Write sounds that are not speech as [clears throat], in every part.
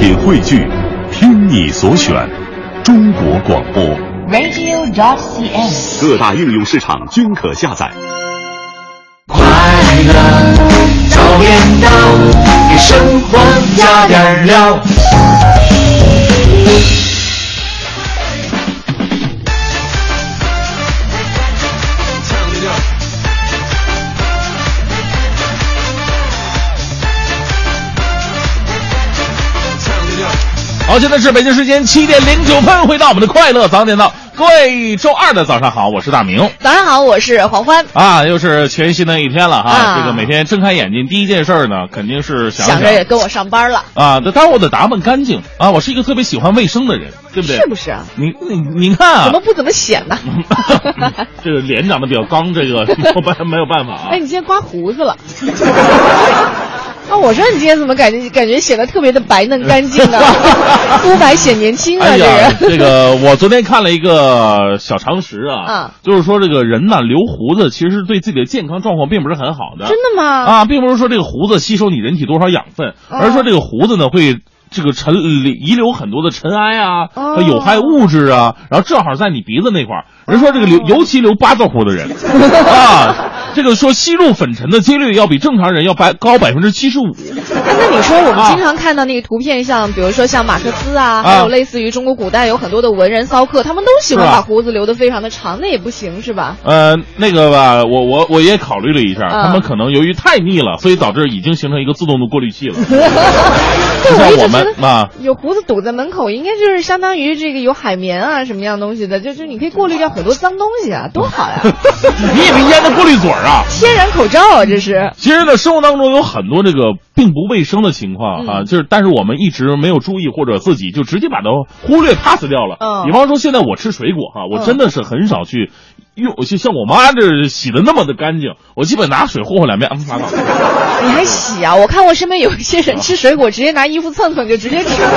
品汇聚，听你所选，中国广播。radio.cn。各大应用市场均可下载。快乐早点到，给生活加点料。好，现在是北京时间七点零九分，回到我们的快乐早点到。各位，周二的早上好，我是大明早上好，我是黄欢。啊，又是全新的一天了哈。啊这个每天睁开眼睛，第一件事儿呢，肯定是想想着也跟我上班了，啊，当然我得打扮干净啊，我是一个特别喜欢卫生的人，对不对？是不是啊？你你你看啊，怎么不怎么显呢？[laughs] 这个脸长得比较刚，这个 [laughs] 没有办没有办法啊哎，。你今天刮胡子了。[laughs] 啊，我说你今天怎么感觉感觉显得特别的白嫩干净啊，[laughs] 肤白显年轻啊，这哎呀，人。这个我昨天看了一个小常识啊，嗯就是说这个人呢留胡子其实对自己的健康状况并不是很好的。真的吗？啊，并不是说这个胡子吸收你人体多少养分，哦而是说这个胡子呢会这个尘遗留很多的尘埃啊、有害物质啊，然后正好在你鼻子那块儿。人说这个留，哦尤其留八字胡的人 [laughs] 啊，这个说吸入粉尘的几率要比正常人要百高百分之七十五。哎那你说我们经常看到那个图片，像比如说像马克思啊，还有类似于中国古代有很多的文人骚客，他们都喜欢把胡子留得非常的长，那也不行是吧？呃，那个吧，我我我也考虑了一下，嗯他们可能由于太腻了，所以导致已经形成一个自动的过滤器了。[laughs] 对，像我们啊，有胡子堵在门口，应该就是相当于这个有海绵啊什么样东西的，就就你可以过滤掉很多脏东西啊，多好呀！[laughs] 你以为烟的过滤嘴儿啊？天然口罩啊，这是。其实呢，生活当中有很多这个并不卫生的情况啊，嗯就是但是我们一直没有注意，或者自己就直接把它忽略 pass 掉了。嗯比方说现在我吃水果哈、我真的是很少去用，就像我妈这洗的那么的干净，我基本拿水霍霍两遍，嗯，拉倒。[laughs] 你还洗啊？我看我身边有一些人吃水果，直接拿衣服蹭蹭就直接吃了。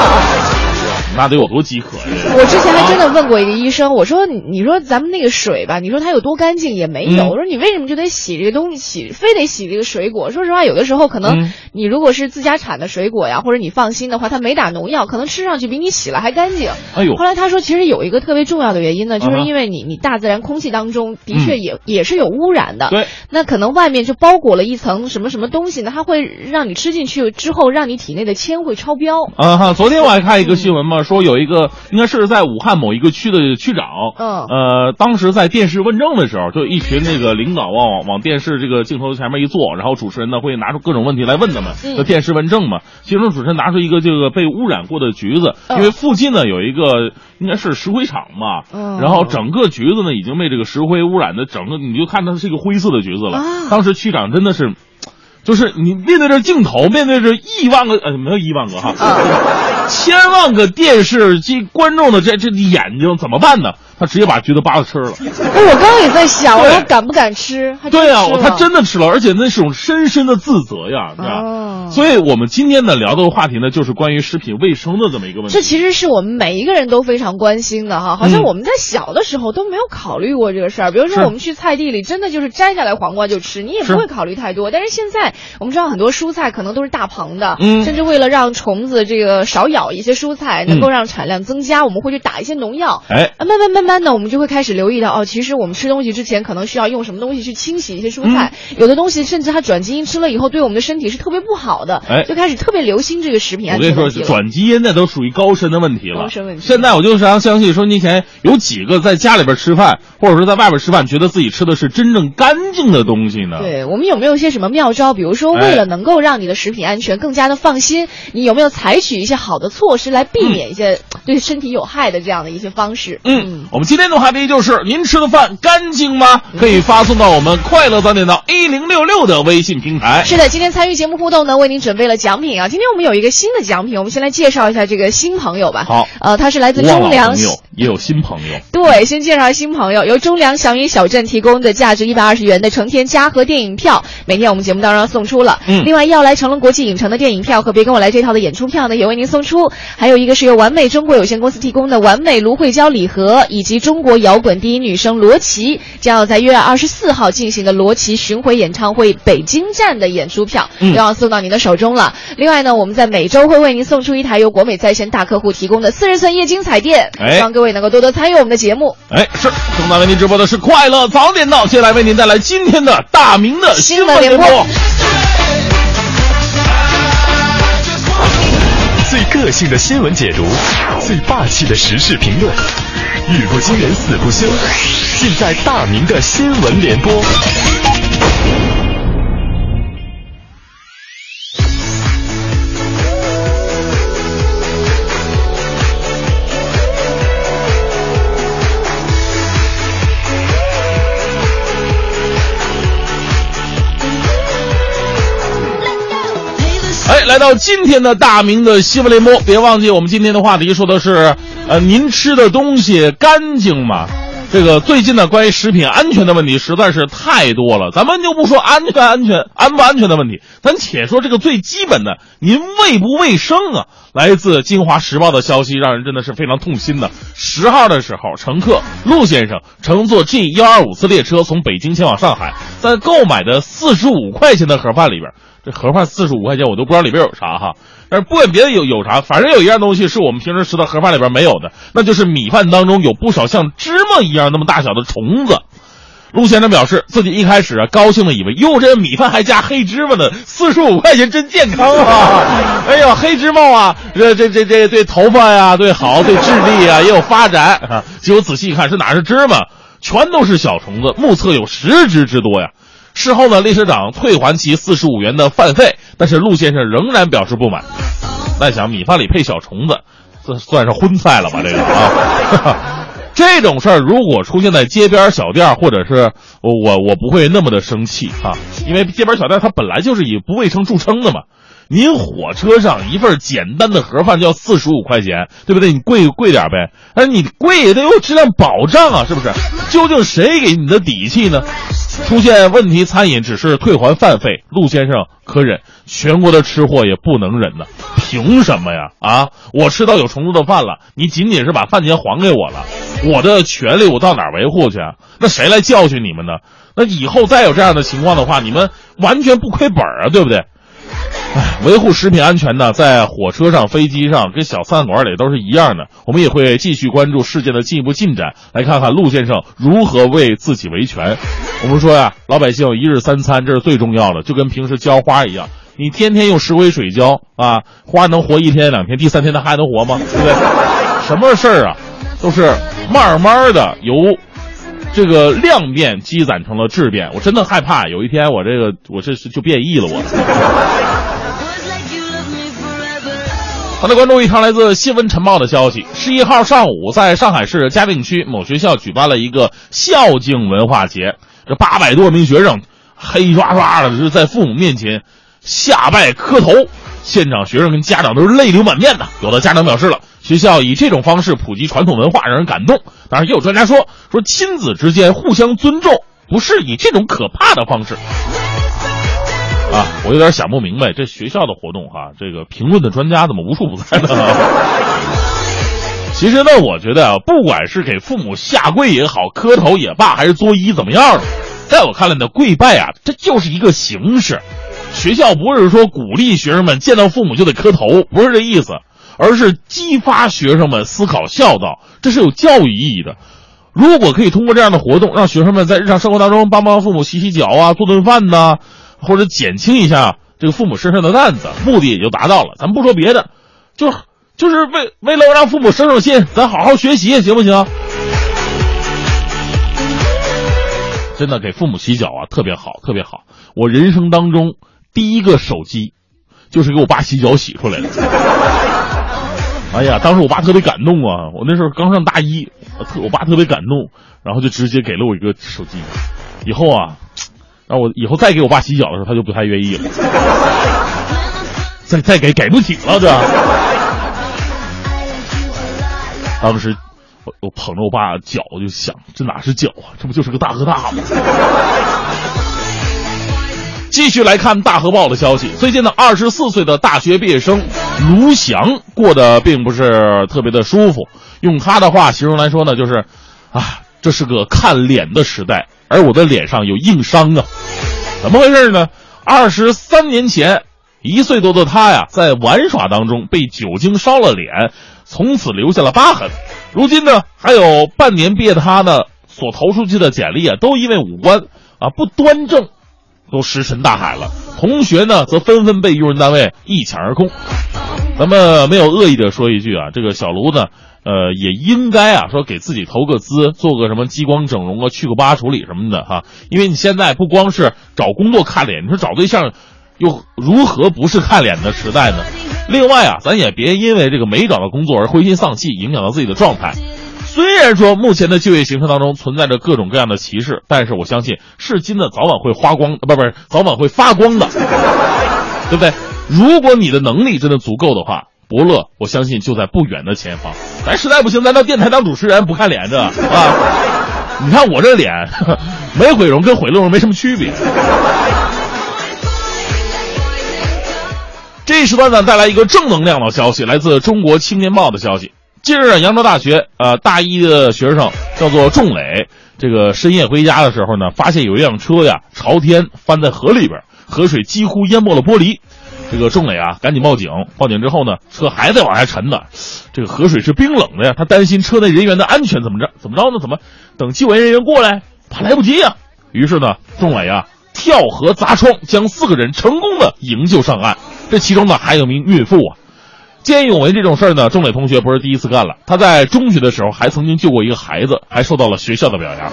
那得有多饥渴呀？我之前还真的问过一个医生，我说你你说咱们那个水吧，你说它有多干净也没有，嗯我说你为什么就得洗这个东西，洗非得洗这个水果？说实话，有的时候可能嗯你如果是自家产的水果呀，或者你放心的话，它没打农药，可能吃上去比你洗了还干净。哎呦后，来他说，其实有一个特别重要的原因呢，就是因为你你大自然空气当中的确嗯也、也是有污染的，对，那可能外面就包裹了一层什么什么东西呢，它会让你吃进去之后，让你体内的铅会超标。啊哈，昨天我还看一个新闻嘛，说有一个应该是在武汉某一个区的区长，嗯呃，当时在电视问政的时候，就一群那个领导往往往电视这个镜头前面一坐，然后主持人呢会拿出各种问题来问他们，电视问政嘛。其中主持人拿出一个这个被污染过的橘子，嗯因为附近呢有一个应该是石灰厂嘛，嗯然后整个橘子呢已经被这个石灰污染的，整个你就看它是一个灰色的橘子了。啊当时区长真的是。就是你面对着镜头，面对着亿万个呃没有亿万个哈，啊千万个电视机观众的这这眼睛怎么办呢？他直接把橘子扒了吃了。哎，我刚刚也在想，我说敢不敢吃？对呀、吃了他真的吃了，而且那是种深深的自责呀，是吧？哦所以我们今天呢聊的话题呢，就是关于食品卫生的这么一个问题。这其实是我们每一个人都非常关心的哈，好像嗯我们在小的时候都没有考虑过这个事儿。比如说我们去菜地里，真的就是摘下来黄瓜就吃，你也不会考虑太多。但是现在我们知道很多蔬菜可能都是大棚的，嗯。甚至为了让虫子这个少咬一些蔬菜，能够让产量增加，我们会去打一些农药。哎，啊，慢慢慢慢的，我们就会开始留意到，哦，其实我们吃东西之前可能需要用什么东西去清洗一些蔬菜，嗯。有的东西甚至它转基因吃了以后对我们的身体是特别不好的，哎就开始特别留心这个食品安全我跟你说。转基因那都属于高深的问题了。高深问题现在我就非常相信，说你以前有几个在家里边吃饭，或者说在外边吃饭，觉得自己吃的是真正干净的东西呢？对我们有没有一些什么妙招？比如说，哎为了能够让你的食品安全更加的放心，你有没有采取一些好的措施来避免一些 [clears throat] 对身体有害的这样的一些方式？嗯，我们今天的话题就是您吃的饭干净吗？可以发送到我们快乐早点到一零六六的微信平台。是的，今天参与节目互动呢，为您准备了奖品啊。今天我们有一个新的奖品，我们先来介绍一下这个新朋友吧。好呃，他是来自中粮也有新朋友，对，先介绍新朋友，由中粮祥云小镇提供的价值一百二十元的成天嘉禾电影票，每天我们节目当中要送出了。嗯另外，要来成龙国际影城的电影票和别跟我来这套的演出票呢，也为您送出。还有一个是由完美中国有限公司提供的完美芦荟胶礼盒，以及。中国摇滚第一女生罗琦将要在一月二十四号进行的罗琦巡回演唱会北京站的演出票，嗯又要送到您的手中了。另外呢，我们在每周会为您送出一台由国美在线大客户提供的四十寸液晶彩电，哎希望各位能够多多参与我们的节目。哎，是正在为您直播的是快乐早点到，接下来为您带来今天的大明的新闻联播。最个性的新闻解读，最霸气的时事评论，语不惊人死不休，尽在大明的新闻联播。来到今天的大明的新闻联播，别忘记我们今天的话题说的是，呃，您吃的东西干净吗？这个最近呢，关于食品安全的问题实在是太多了，咱们就不说安全、安全、安不安全的问题，咱且说这个最基本的，您卫不卫生啊？来自《京华时报》的消息，让人真的是非常痛心的。十号的时候，乘客陆先生乘坐 G 幺二五次列车从北京前往上海，在购买的四十五块钱的盒饭里边。这盒饭四十五块钱，我都不知道里边有啥哈。但是不管别的有有啥，反正有一样东西是我们平时吃的盒饭里边没有的，那就是米饭当中有不少像芝麻一样那么大小的虫子。陆先生表示，自己一开始啊高兴的以为，哟，这米饭还加黑芝麻呢，四十五块钱真健康啊！[laughs] 哎呦，黑芝麻啊，这这这这对头发呀，对好，对智力啊也有发展啊。结果仔细一看，是哪是芝麻？全都是小虫子，目测有十只之多呀。事后呢，列车长退还其四十五元的饭费，但是陆先生仍然表示不满。那想米饭里配小虫子，这算是荤菜了吧？这个啊，[laughs] 这种事儿如果出现在街边小店，或者是我我不会那么的生气啊，因为街边小店它本来就是以不卫生著称的嘛。您火车上一份简单的盒饭就要四十五块钱，对不对？你贵贵点呗，但是你贵也得有质量保障啊，是不是？究竟谁给你的底气呢？出现问题，餐饮只是退还饭费，陆先生可忍，全国的吃货也不能忍呐。凭什么呀？啊，我吃到有虫子的饭了，你仅仅是把饭钱还给我了，我的权利我到哪维护去啊？那谁来教训你们呢？那以后再有这样的情况的话，你们完全不亏本啊，对不对？[laughs] 维护食品安全呢，在火车上、飞机上跟小餐馆里都是一样的。我们也会继续关注事件的进一步进展，来看看陆先生如何为自己维权。[laughs] 我们说呀，老百姓一日三餐这是最重要的，就跟平时浇花一样，你天天用石灰水浇啊，花能活一天两天，第三天它还能活吗？[laughs] 对不对？什么事儿啊，都是慢慢的由这个量变积攒成了质变。我真的害怕有一天我这个我这是就变异了我。好的，关注一条来自新闻晨报的消息。十一号上午，在上海市嘉定区某学校举办了一个孝敬文化节，这八百多名学生黑刷刷的是在父母面前下拜磕头，现场学生跟家长都是泪流满面的。有的家长表示了，学校以这种方式普及传统文化，让人感动。当然，也有专家说，说亲子之间互相尊重，不是以这种可怕的方式。啊，我有点想不明白，这学校的活动哈、这个评论的专家怎么无处不在呢？[laughs] 其实呢，我觉得啊，不管是给父母下跪也好，磕头也罢，还是作揖怎么样的，在我看来呢，跪拜啊，这就是一个形式。学校不是说鼓励学生们见到父母就得磕头，不是这意思，而是激发学生们思考孝道，这是有教育意义的。如果可以通过这样的活动，让学生们在日常生活当中帮帮父母洗洗脚啊，做顿饭呐、或者减轻一下这个父母身上的担子，[laughs] 目的也就达到了。咱不说别的，就就是为为了让父母省省心，咱好好学习，行不行？真的给父母洗脚啊，特别好，特别好。我人生当中第一个手机，就是给我爸洗脚洗出来的。[laughs] 哎呀，当时我爸特别感动啊！我那时候刚上大一，特我爸特别感动，然后就直接给了我一个手机。以后啊，让我以后再给我爸洗脚的时候，他就不太愿意了。再再给给不起了，这。当时我我捧着我爸脚，就想，这哪是脚啊？这不就是个大哥大吗？继续来看大河报的消息，最近呢，二十四岁的大学毕业生卢翔过得并不是特别的舒服。用他的话形容来说呢，就是啊，这是个看脸的时代，而我的脸上有硬伤啊，怎么回事呢？二十三年前，一岁多的他呀，在玩耍当中被酒精烧了脸，从此留下了疤痕。如今呢，还有半年毕业的他呢，所投出去的简历啊，都因为五官啊不端正，都石沉大海了。同学呢，则纷纷被用人单位一抢而空。咱们没有恶意的说一句啊，这个小卢呢，呃，也应该啊，说给自己投个资，做个什么激光整容啊，去个疤处理什么的哈。因为你现在不光是找工作看脸，你说找对象又如何不是看脸的时代呢？另外啊，咱也别因为这个没找到工作而灰心丧气，影响到自己的状态。虽然说目前的就业形势当中存在着各种各样的歧视，但是我相信是金子早晚会花光，不不是早晚会发光的，对不对？如果你的能力真的足够的话，伯乐我相信就在不远的前方。咱实在不行，咱到电台当主持人，不看脸这啊？你看我这脸，[laughs] 没毁容跟毁了容没什么区别。这一时段呢，带来一个正能量的消息，来自《中国青年报》的消息。近日，扬州大学呃大一的学生叫做仲磊，这个深夜回家的时候呢，发现有一辆车呀朝天翻在河里边，河水几乎淹没了玻璃。这个仲磊啊，赶紧报警。报警之后呢，车还在往下沉呢，这个河水是冰冷的呀，他担心车内人员的安全，怎么着？怎么着呢？怎么等救援人员过来，怕来不及呀？于是呢，仲磊啊跳河砸窗，将四个人成功的营救上岸。这其中呢，还有名孕妇啊。见义勇为这种事儿呢，仲磊同学不是第一次干了。他在中学的时候还曾经救过一个孩子，还受到了学校的表扬。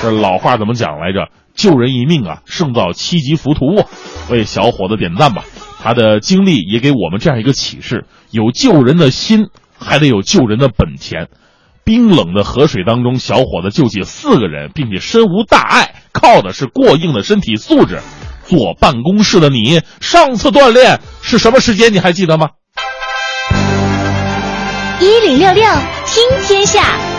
这老话怎么讲来着？救人一命啊，胜造七级浮屠啊！为小伙子点赞吧。他的经历也给我们这样一个启示：有救人的心，还得有救人的本钱。冰冷的河水当中，小伙子救起四个人，并且身无大碍，靠的是过硬的身体素质。坐办公室的你，上次锻炼是什么时间？你还记得吗？一零六六听天下。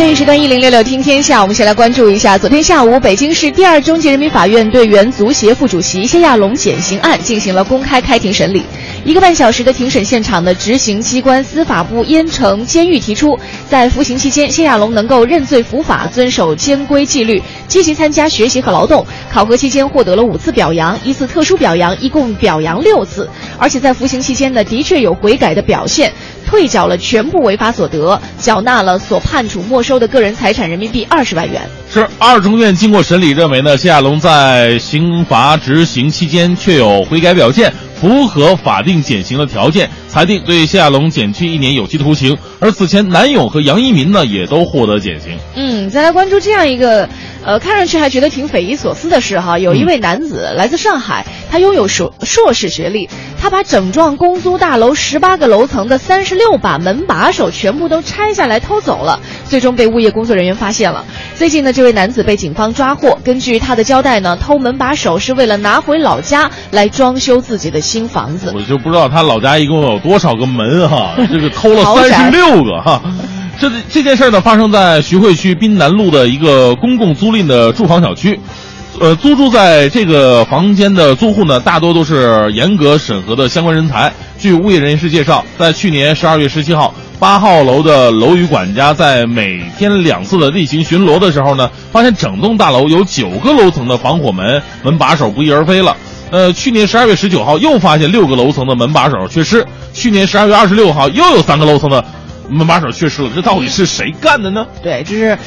这一时段一零六六听天下，我们先来关注一下，昨天下午，北京市第二中级人民法院对原足协副主席谢亚龙减刑案进行了公开开庭审理。一个半小时的庭审现场呢，执行机关司法部燕城监狱提出，在服刑期间，谢亚龙能够认罪伏法，遵守监规纪律，积极参加学习和劳动。考核期间获得了五次表扬，一次特殊表扬，一共表扬六次。而且在服刑期间呢，的确有悔改的表现。退缴了全部违法所得，缴纳了所判处没收的个人财产人民币二十万元。是二中院经过审理，认为呢，谢亚龙在刑罚执行期间确有悔改表现，符合法定减刑的条件，裁定对谢亚龙减去一年有期徒刑。而此前南勇和杨一民呢，也都获得减刑。嗯，再来关注这样一个。呃，看上去还觉得挺匪夷所思的事哈，有一位男子来自上海，他拥有硕硕士学历，他把整幢公租大楼十八个楼层的三十六把门把手全部都拆下来偷走了，最终被物业工作人员发现了。最近呢，这位男子被警方抓获。根据他的交代呢，偷门把手是为了拿回老家来装修自己的新房子。我就不知道他老家一共有多少个门哈，[laughs] 这个偷了三十六个哈。这这件事呢，发生在徐汇区滨南路的一个公共租赁的住房小区，呃，租住在这个房间的租户呢，大多都是严格审核的相关人才。据物业人士介绍，在去年十二月十七号，八号楼的楼宇管家在每天两次的例行巡逻的时候呢，发现整栋大楼有九个楼层的防火门门把手不翼而飞了。呃，去年十二月十九号又发现六个楼层的门把手缺失。去年十二月二十六号又有三个楼层的。门把手缺失了，这到底是谁干的呢？对，就是，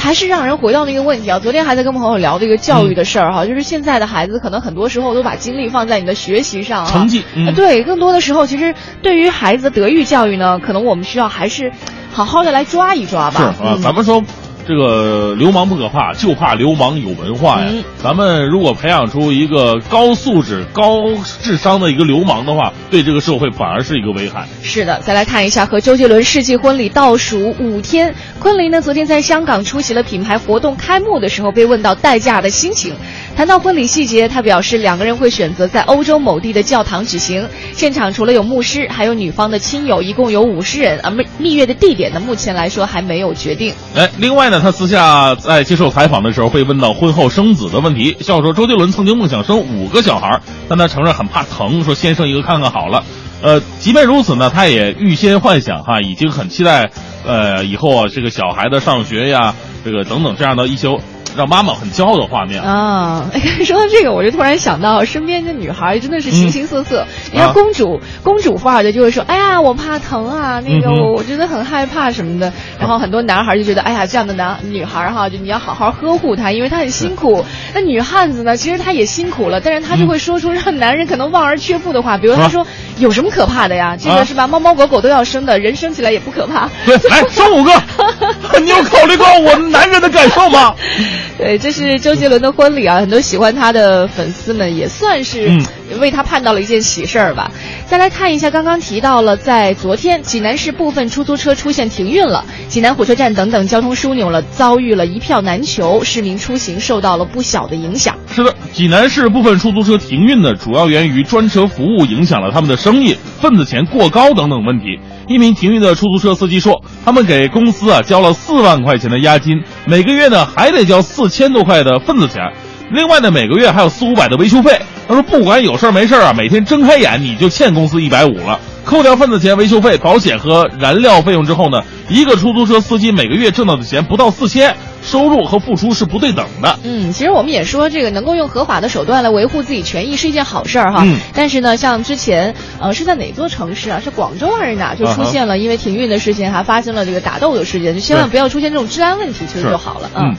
还是让人回到那个问题啊。昨天还在跟朋友聊这个教育的事儿哈，就是现在的孩子可能很多时候都把精力放在你的学习上，成绩。对，更多的时候其实对于孩子德育教育呢，可能我们需要还是好好的来抓一抓吧。是啊，咱们说。这个流氓不可怕，就怕流氓有文化呀。咱们如果培养出一个高素质、高智商的一个流氓的话，对这个社会反而是一个危害。是的，再来看一下和周杰伦世纪婚礼倒数五天，昆凌呢昨天在香港出席了品牌活动开幕的时候，被问到代驾的心情。谈到婚礼细节，他表示两个人会选择在欧洲某地的教堂举行。现场除了有牧师，还有女方的亲友，一共有五十人。而蜜蜜月的地点呢，目前来说还没有决定。哎，另外呢，他私下在接受采访的时候被问到婚后生子的问题，笑说周杰伦曾经梦想生五个小孩，但他承认很怕疼，说先生一个看看好了。呃，即便如此呢，他也预先幻想哈，已经很期待呃，以后啊，这个小孩的上学呀，这个等等这样的一些让妈妈很骄傲的画面。啊，说到这个，我就突然想到，身边的女孩真的是形形色色。你看公主，公主范儿的就会说：“哎呀，我怕疼啊，那个嗯我我觉得很害怕什么的。”然后很多男孩就觉得：“哎呀，这样的男女孩哈，就你要好好呵护她，因为她很辛苦。”那女汉子呢，其实她也辛苦了，但是她就会说出让男人可能望而却步的话，比如她说：“有什么可怕的呀？这啊个是吧？猫猫狗狗都要生的，人生起来也不可怕。”对，来生五个，[laughs] 你有考虑过我们男人的感受吗？对，这是周杰伦的婚礼啊，很多喜欢他的粉丝们也算是嗯为他盼到了一件喜事儿吧。再来看一下，刚刚提到了，在昨天济南市部分出租车出现停运了，济南火车站等等交通枢纽了，遭遇了一票难求，市民出行受到了不小的影响。是的，济南市部分出租车停运呢，主要源于专车服务影响了他们的生意、份子钱过高等等问题。一名停运的出租车司机说，他们给公司啊交了四万块钱的押金，每个月呢还得交四千多块的份子钱，另外呢每个月还有四五百的维修费。他说不管有事儿没事儿啊，每天睁开眼你就欠公司一百五了。扣掉份子钱、维修费、保险和燃料费用之后呢，一个出租车司机每个月挣到的钱不到四千，收入和付出是不对等的。嗯，其实我们也说，这个能够用合法的手段来维护自己权益是一件好事儿哈。嗯但是呢，像之前呃是在哪座城市啊？是广州还是哪？就出现了因为停运的事情，还发生了这个打斗的事件，就千万不要出现这种治安问题，其实就好了。嗯。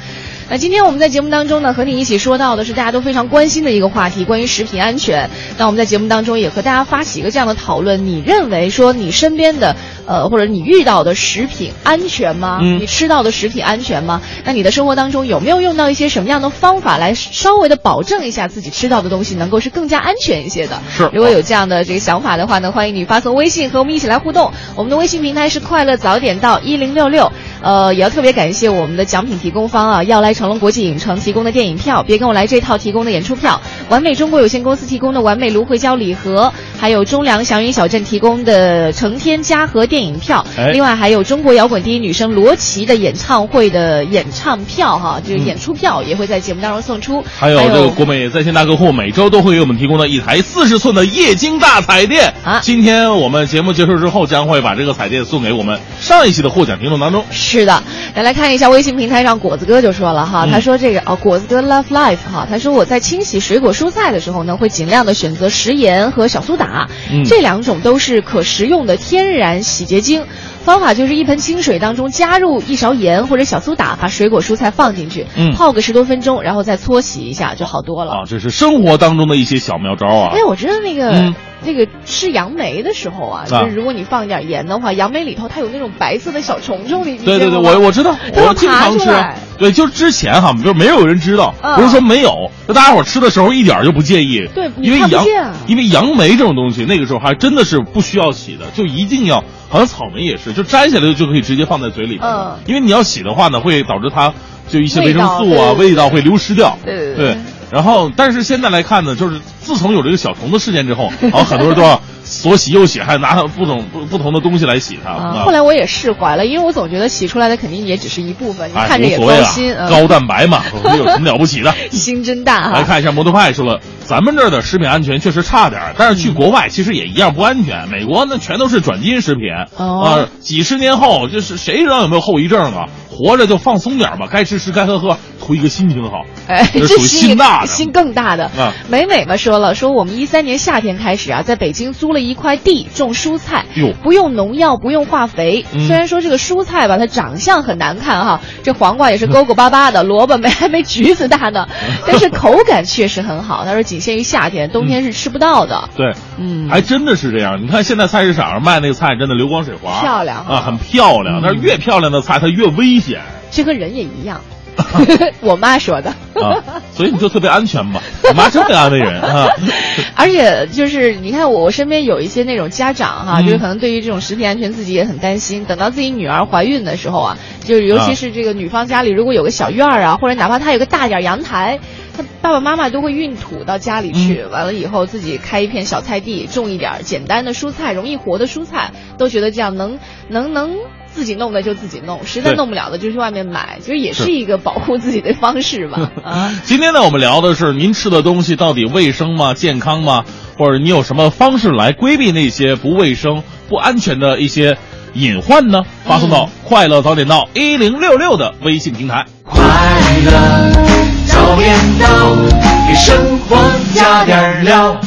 那今天我们在节目当中呢，和你一起说到的是大家都非常关心的一个话题，关于食品安全。那我们在节目当中也和大家发起一个这样的讨论：你认为说你身边的呃或者你遇到的食品安全吗？嗯你吃到的食品安全吗？那你的生活当中有没有用到一些什么样的方法来稍微的保证一下自己吃到的东西能够是更加安全一些的？是如果有这样的这个想法的话呢，欢迎你发送微信和我们一起来互动。我们的微信平台是快乐早点到一零六六。呃，也要特别感谢我们的奖品提供方啊，要来成龙国际影城提供的电影票，别跟我来这套提供的演出票，完美中国有限公司提供的完美芦荟胶礼盒，还有中粮祥云小镇提供的成天嘉禾电影票，哎。另外还有中国摇滚第一女生罗琦的演唱会的演唱票哈，就是演出票也会在节目当中送出，还有这个国美在线大客户每周都会给我们提供的一台四十寸的液晶大彩电。啊。今天我们节目结束之后，将会把这个彩电送给我们上一期的获奖听众当中。是的，来来看一下微信平台上果子哥就说了哈，嗯他说这个哦，果子哥 Love Life 哈，他说我在清洗水果蔬菜的时候呢，会尽量的选择食盐和小苏打，嗯这两种都是可食用的天然洗洁精。方法就是一盆清水当中加入一勺盐或者小苏打，把水果蔬菜放进去，嗯泡个十多分钟，然后再搓洗一下就好多了。啊，这是生活当中的一些小妙招啊哎，。我知道那个、嗯那个吃杨梅的时候啊，啊。就是如果你放一点盐的话，杨梅里头它有那种白色的小虫虫，你你对对对，我我知道，我经常吃。对，就是之前哈，就没有人知道，嗯。不是说没有，就大家伙吃的时候一点儿就不介意。对因为杨因为杨梅这种东西，那个时候还真的是不需要洗的，就一定要，好像草莓也是，就摘下来就可以直接放在嘴里。嗯。因为你要洗的话呢，会导致它就一些维生素啊，味道会流失掉。对对对。对然后，但是现在来看呢，就是自从有这个小虫子事件之后，然后很多人都要左洗右洗，还拿不同不不同的东西来洗它。啊，后来我也释怀了，因为我总觉得洗出来的肯定也只是一部分，你哎，看着也无所谓高蛋白嘛，我说有什么了不起的？[laughs] 心真大哈。来看一下摩托派说了，咱们这儿的食品安全确实差点，但是去国外其实也一样不安全。美国那全都是转基因食品，哦啊，几十年后就是谁知道有没有后遗症啊？活着就放松点儿吧，该吃吃，该喝喝，图一个心情好。哎，这属于心心大的心更大的。啊美美嘛说了，说我们一三年夏天开始啊，在北京租了一块地种蔬菜哟，不用农药，不用化肥。嗯虽然说这个蔬菜吧，它长相很难看哈，这黄瓜也是勾勾巴巴的，[laughs] 萝卜没还没橘子大呢，[laughs] 但是口感确实很好。他说仅限于夏天，冬天是吃不到的。对，嗯，还真的是这样。你看现在菜市场上卖那个菜，真的流光水滑，漂亮啊，很漂亮。嗯但是越漂亮的菜，它越危险这跟人也一样。[laughs] 我妈说的。[laughs] 啊，所以你就特别安全嘛。我妈真会安慰人啊。[laughs] 而且就是你看我我身边有一些那种家长哈、嗯就是可能对于这种食品安全自己也很担心。等到自己女儿怀孕的时候啊，就是尤其是这个女方家里如果有个小院儿啊，或者哪怕她有个大点儿阳台，她爸爸妈妈都会运土到家里去，嗯完了以后自己开一片小菜地，种一点儿简单的蔬菜，容易活的蔬菜，都觉得这样能能能。自己弄的就自己弄，实在弄不了的就去外面买，其实也是是一个保护自己的方式吧。[laughs] 啊，今天呢，我们聊的是您吃的东西到底卫生吗？健康吗？或者你有什么方式来规避那些不卫生、不安全的一些隐患呢？发送到“快乐早点到一零六六”的微信平台。快乐早点到，给生活加点料。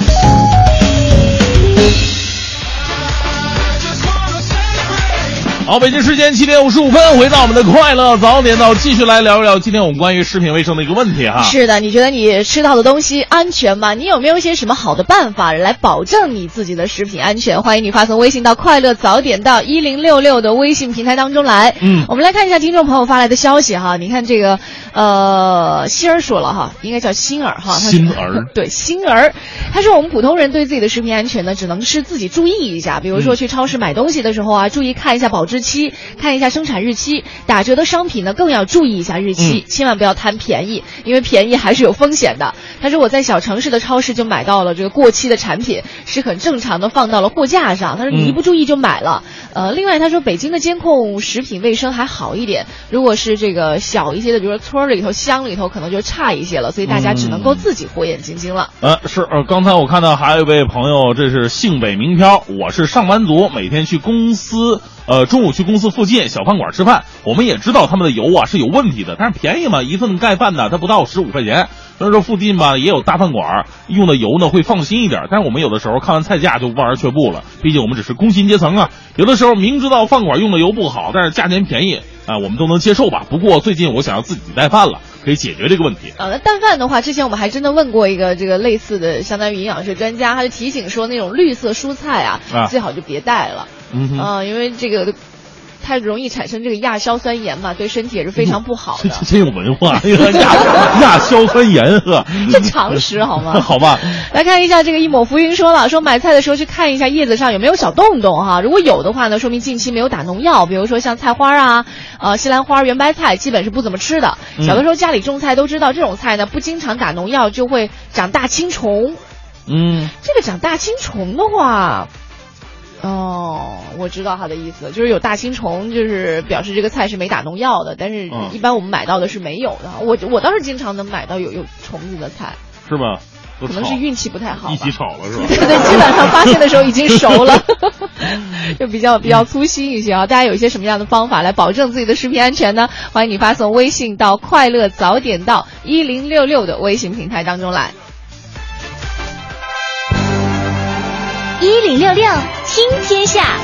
好，北京时间七点五十五分，回到我们的快乐早点到，继续来聊一聊今天我们关于食品卫生的一个问题哈。是的，你觉得你吃到的东西安全吗？你有没有一些什么好的办法来保证你自己的食品安全？欢迎你发送微信到“快乐早点到一零六六”的微信平台当中来。嗯我们来看一下听众朋友发来的消息哈。你看这个，呃，心儿说了哈，应该叫心儿哈。心儿 [laughs] 对心儿，他说我们普通人对自己的食品安全呢，只能是自己注意一下，比如说去超市买东西的时候啊，注意看一下保质期，看一下生产日期，打折的商品呢更要注意一下日期，千万不要贪便宜，因为便宜还是有风险的。他说我在小城市的超市就买到了这个过期的产品，是很正常的放到了货架上。他说你一不注意就买了。呃，另外他说北京的监控食品卫生还好一点，如果是这个小一些的，比如说村儿里头、乡里头，可能就差一些了，所以大家只能够自己火眼金睛了。呃，是呃，刚才我看到还有一位朋友，这是姓北名飘，我是上班族，每天去公司，呃，中午去公司附近小饭馆吃饭。我们也知道他们的油啊是有问题的，但是便宜嘛，一份盖饭呢，它不到十五块钱。所以说附近吧也有大饭馆，用的油呢会放心一点。但是我们有的时候看完菜价就望而却步了，毕竟我们只是工薪阶层啊。有的时候明知道饭馆用的油不好，但是价钱便宜啊、我们都能接受吧。不过最近我想要自己带饭了，可以解决这个问题。啊，那淡饭的话，之前我们还真的问过一个这个类似的，相当于营养学专家，他就提醒说，那种绿色蔬菜啊，啊最好就别带了，嗯哼。嗯、因为这个太容易产生这个亚硝酸盐嘛，对身体也是非常不好的。这这真有文化，亚 [laughs] 亚硝酸盐呵，[laughs] 这常识好吗？[laughs] 好吧，来看一下这个一抹浮云说了，说买菜的时候去看一下叶子上有没有小洞洞哈，如果有的话呢，说明近期没有打农药，比如说像菜花啊、呃西兰花、圆白菜，基本是不怎么吃的。嗯小的时候家里种菜都知道，这种菜呢不经常打农药就会长大青虫。嗯，这个长大青虫的话，哦，我知道他的意思，就是有大青虫，就是表示这个菜是没打农药的，但是嗯一般我们买到的是没有的。我我倒是经常能买到有有虫子的菜，是吗？可能是运气不太好。一起炒了是吧？对 [laughs] 对，基本上发现的时候已经熟了，[laughs] 就比较比较粗心一些啊。大家有一些什么样的方法来保证自己的食品安全呢？欢迎你发送微信到“快乐早点到一零六六”的微信平台当中来。一零六六听天下，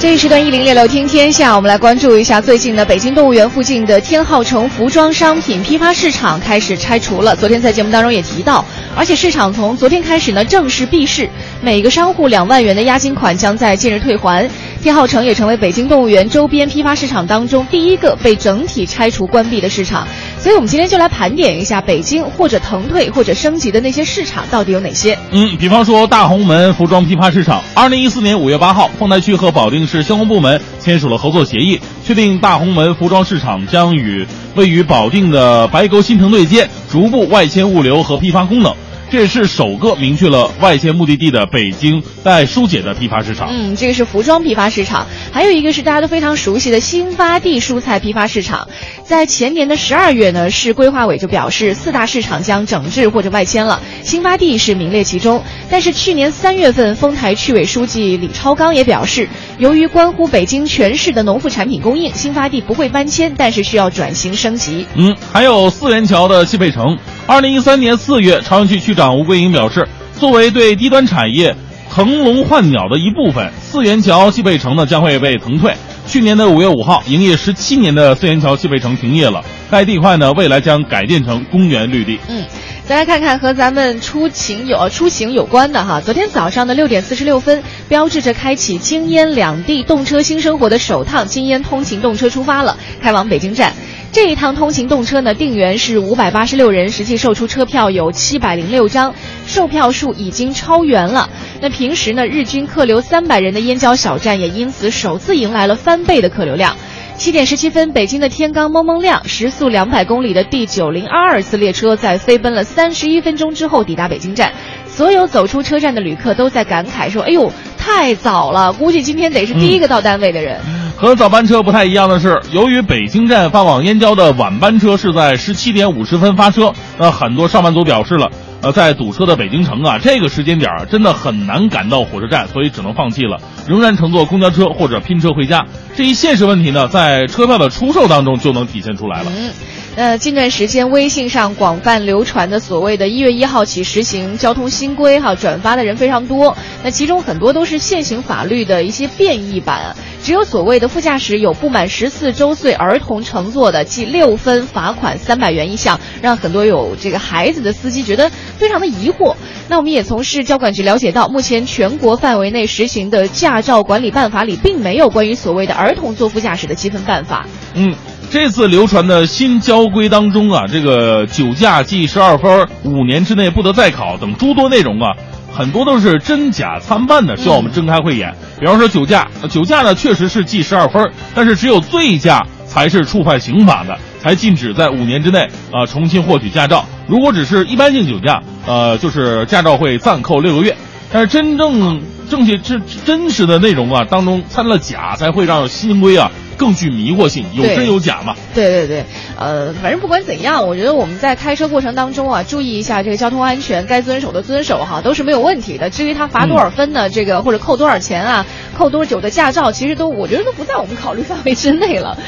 这一时段一零六六听天下，我们来关注一下最近的北京动物园附近的天浩城服装商品批发市场开始拆除了。昨天在节目当中也提到，而且市场从昨天开始呢正式闭市，每个商户两万元的押金款将在近日退还。天浩城也成为北京动物园周边批发市场当中第一个被整体拆除关闭的市场。所以，我们今天就来盘点一下北京或者腾退或者升级的那些市场到底有哪些。嗯，比方说大红门服装批发市场，二零一四年五月八号，丰台区和保定市相关部门签署了合作协议，确定大红门服装市场将与位于保定的白沟新城对接，逐步外迁物流和批发功能。这也是首个明确了外迁目的地的北京带疏解的批发市场。嗯，这个是服装批发市场，还有一个是大家都非常熟悉的新发地蔬菜批发市场。在前年的十二月呢，市规划委就表示，四大市场将整治或者外迁了，新发地是名列其中。但是去年三月份，丰台区委书记李超刚也表示，由于关乎北京全市的农副产品供应，新发地不会搬迁，但是需要转型升级。嗯，还有四元桥的西配城。二零一三年四月，朝阳区区长吴桂英表示，作为对低端产业腾笼换鸟的一部分，四元桥汽配城呢将会被腾退。去年的五月五号，营业十七年的四元桥汽配城停业了，该地块呢未来将改建成公园绿地。嗯，再来看看和咱们出行有出行有关的哈。昨天早上的六点四十六分，标志着开启京烟两地动车新生活的首趟京烟通勤动车出发了，开往北京站。这一趟通勤动车呢，定员是五百八十六人，实际售出车票有七百零六张，售票数已经超员了。那平时呢，日均客流三百人的燕郊小站也因此首次迎来了翻倍的客流量。七点十七分，北京的天刚蒙蒙亮时速两百公里的 D 九零二二次列车在飞奔了三十一分钟之后抵达北京站，所有走出车站的旅客都在感慨说：“哎呦，太早了，估计今天得是第一个到单位的人。和早班车不太一样的是，由于北京站发往燕郊的晚班车是在十七点五十分发车，那很多上班族表示了，呃，在堵车的北京城啊，这个时间点真的很难赶到火车站，所以只能放弃了，仍然乘坐公交车或者拼车回家。这一现实问题呢，在车票的出售当中就能体现出来了。嗯，呃，近段时间微信上广泛流传的所谓的一月一号起实行交通新规哈，转发的人非常多。那其中很多都是现行法律的一些变异版，只有所谓的副驾驶有不满十四周岁儿童乘坐的，记六分，罚款三百元一项，让很多有这个孩子的司机觉得非常的疑惑。那我们也从市交管局了解到，目前全国范围内实行的驾照管理办法里，并没有关于所谓的儿童坐副驾驶的积分办法。嗯，这次流传的新交规当中啊，这个酒驾记十二分，五年之内不得再考等诸多内容啊，很多都是真假参半的，需要我们睁开慧眼。比方说酒驾，酒驾呢确实是记十二分，但是只有醉驾才是触犯刑法的，才禁止在五年之内啊、重新获取驾照。如果只是一般性酒驾，呃，就是驾照会暂扣六个月。但是真正正确真真实的内容啊，当中掺了假，才会让新规啊更具迷惑性，有真有假嘛。对对对，呃，反正不管怎样，我觉得我们在开车过程当中啊，注意一下这个交通安全，该遵守的遵守哈，都是没有问题的。至于他罚多少分呢？这个 [laughs] 或者扣多少钱啊，扣多久的驾照，其实都我觉得都不在我们考虑范围之内了。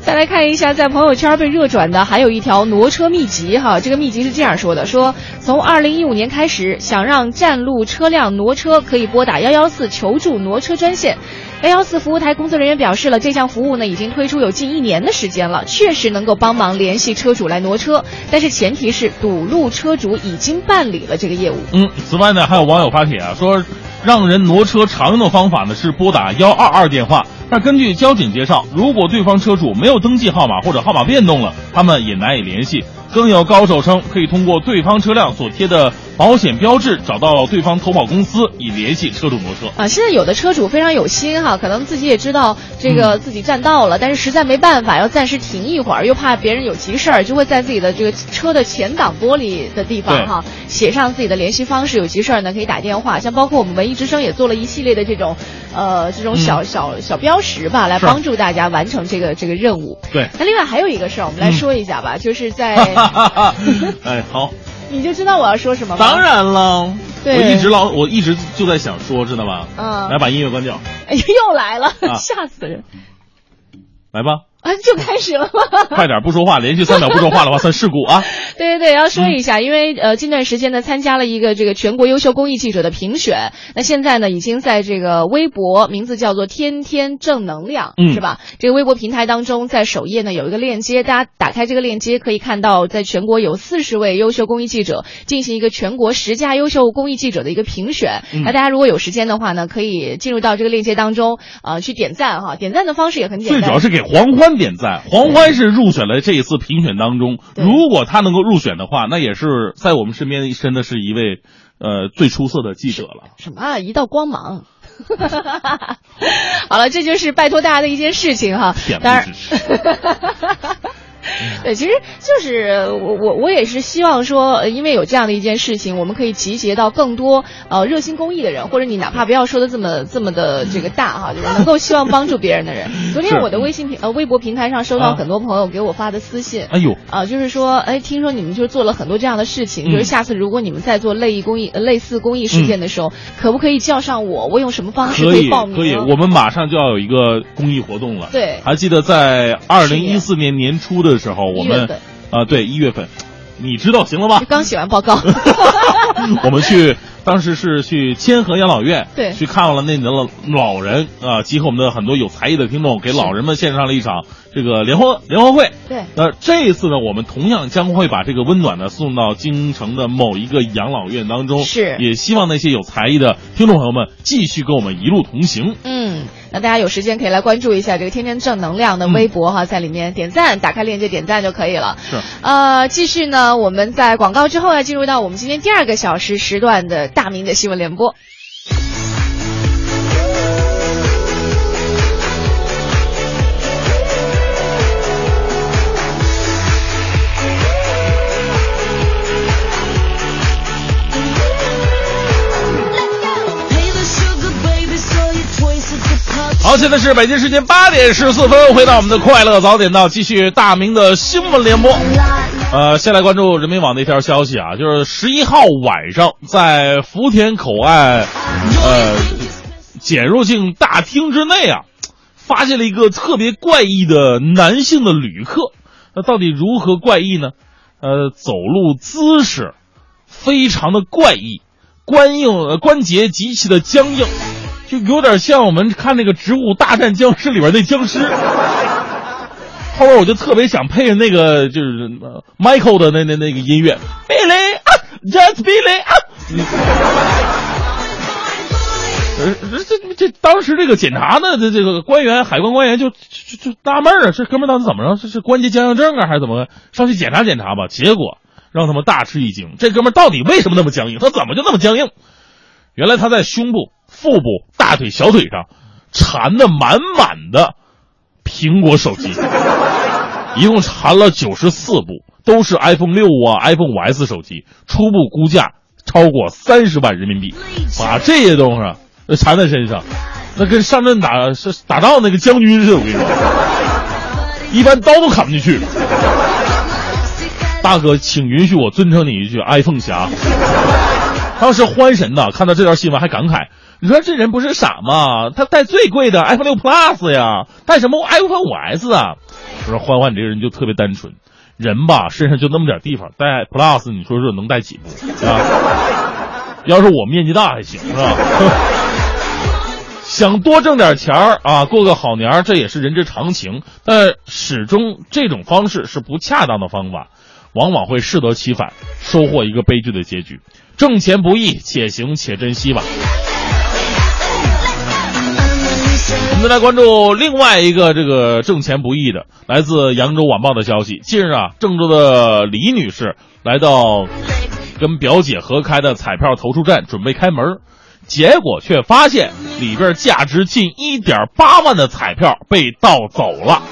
再来看一下，在朋友圈被热转的还有一条挪车秘籍哈，这个秘籍是这样说的：说 [laughs] 从二零一五年开始，想让占路车辆挪车，可以拨打幺幺四求助挪车专线。幺幺四服务台工作人员表示了，这项服务呢已经推出有近一年的时间了，确实能够帮忙联系车主来挪车，但是前提是堵路车主已经办理了这个业务。嗯，此外呢，还有网友发帖啊，说让人挪车常用的方法呢是拨打幺二二电话。但根据交警介绍，如果对方车主没有登记号码或者号码变动了，他们也难以联系。更有高手称，可以通过对方车辆所贴的保险标志找到对方投保公司，以联系车主挪车。啊，现在有的车主非常有心哈，可能自己也知道这个自己占道了，但是实在没办法，要暂时停一会儿，又怕别人有急事儿，就会在自己的这个车的前挡玻璃的地方哈写上自己的联系方式，有急事儿呢可以打电话。像包括我们文艺之声也做了一系列的这种，呃，这种小、小小标识吧，来帮助大家完成这个这个任务。对，那另外还有一个事儿，我们来嗯。说一下吧，就是在哎，好，你就知道我要说什么吗？当然了，对我一直老我一直就在想说，知道吗？嗯来把音乐关掉，哎呀，又来了，啊 [laughs] 吓死人！来吧，啊，就开始了吗？[laughs] 快点不说话，连续三秒不说话的话算事故啊。[laughs] 对对对，要说一嗯下，因为呃，近段时间呢，参加了一个这个全国优秀公益记者的评选，那现在呢，已经在这个微博名字叫做“天天正能量”，嗯是吧？这个微博平台当中，在首页呢有一个链接，大家打开这个链接，可以看到，在全国有四十位优秀公益记者进行一个全国十佳优秀公益记者的一个评选。嗯那大家如果有时间的话呢，可以进入到这个链接当中，呃，去点赞哈。点赞的方式也很简单，最主要是给黄欢点赞，黄欢是入选了这一次评选当中，如果他能够入选的话，那也是在我们身边真的是一位呃最出色的记者了。什么啊？一道光芒。[laughs] 好了，这就是拜托大家的一件事情哈。恬当然不知，耻。[laughs] [laughs] 对，其实就是我我我也是希望说，呃因为有这样的一件事情，我们可以集结到更多呃热心公益的人，或者你哪怕不要说的这么这么的这个大哈，就是能够希望帮助别人的人。[laughs] 昨天我的微信平呃微博平台上收到啊很多朋友给我发的私信，哎呦，啊，就是说，哎，听说你们就是做了很多这样的事情，嗯就是下次如果你们在做类公益、呃类似公益事件的时候，可不可以叫上我？我用什么方式可以报名？可以，我们马上就要有一个公益活动了。对还记得在二零一四年年初的时候，我们啊对一月份，你知道行了吧？刚写完报告。[laughs] [laughs] 我们去，当时是去千和养老院，对去看望了那里的老老人啊，集合我们的很多有才艺的听众，给老人们献上了一场这个联欢联欢会。对，那这一次呢，我们同样将会把这个温暖呢送到京城的某一个养老院当中，是也希望那些有才艺的听众朋友们继续跟我们一路同行。嗯，那大家有时间可以来关注一下这个天天正能量的微博哈，在里面点赞，打开链接点赞就可以了。是，呃，继续呢，我们在广告之后要进入到我们今天第二个小时时段的大明的新闻联播。好，现在是北京时间八点十四分，回到我们的快乐早点到，继续大明的新闻联播。呃，先来关注人民网的一条消息啊，就是十一号晚上在福田口岸，呃，检入境大厅之内啊，发现了一个特别怪异的男性的旅客。那到底如何怪异呢？呃，走路姿势非常的怪异，关硬关节极其的僵硬，就有点像我们看那个《植物大战僵尸》里边那僵尸。[laughs] 后边我就特别想配上那个就是、呃 Michael 的那那那个音乐，Billy 啊，Just Billy 啊。呃，这这当时这个检查呢，这这个官员海关官员就就就纳闷儿啊，这哥们儿到底怎么着？这是关节僵硬症啊，还是怎么？上去检查检查吧。结果让他们大吃一惊，这哥们儿到底为什么那么僵硬？他怎么就那么僵硬？原来他在胸部、腹部、大腿、小腿上缠的满满的苹果手机，一共缠了九十四部，都是 iPhone 六啊、iPhone 五 S 手机，初步估价超过三十万人民币。把这些东西。缠在身上，那跟上阵打是打仗那个将军似的。我跟你说，一般刀都砍不进去。大哥，请允许我尊称你一句 “iPhone 侠”。当时欢神呐，看到这条新闻还感慨：“你说这人不是傻吗？他带最贵的 iPhone 六 Plus 呀，带什么 iPhone 五 S 啊？”我说：“欢欢，你这个人就特别单纯，人吧身上就那么点地方，带 Plus 你说说能带几部啊？[laughs] 要是我面积大还行是吧？” [laughs] 想多挣点钱儿啊，过个好年，这也是人之常情。但始终这种方式是不恰当的方法，往往会适得其反，收获一个悲剧的结局。挣钱不易，且行且珍惜吧。我们再来关注另外一个这个挣钱不易的，来自扬州晚报的消息。近日啊，郑州的李女士来到跟表姐合开的彩票投注站，准备开门。结果却发现里边价值近一点八万的彩票被盗走了。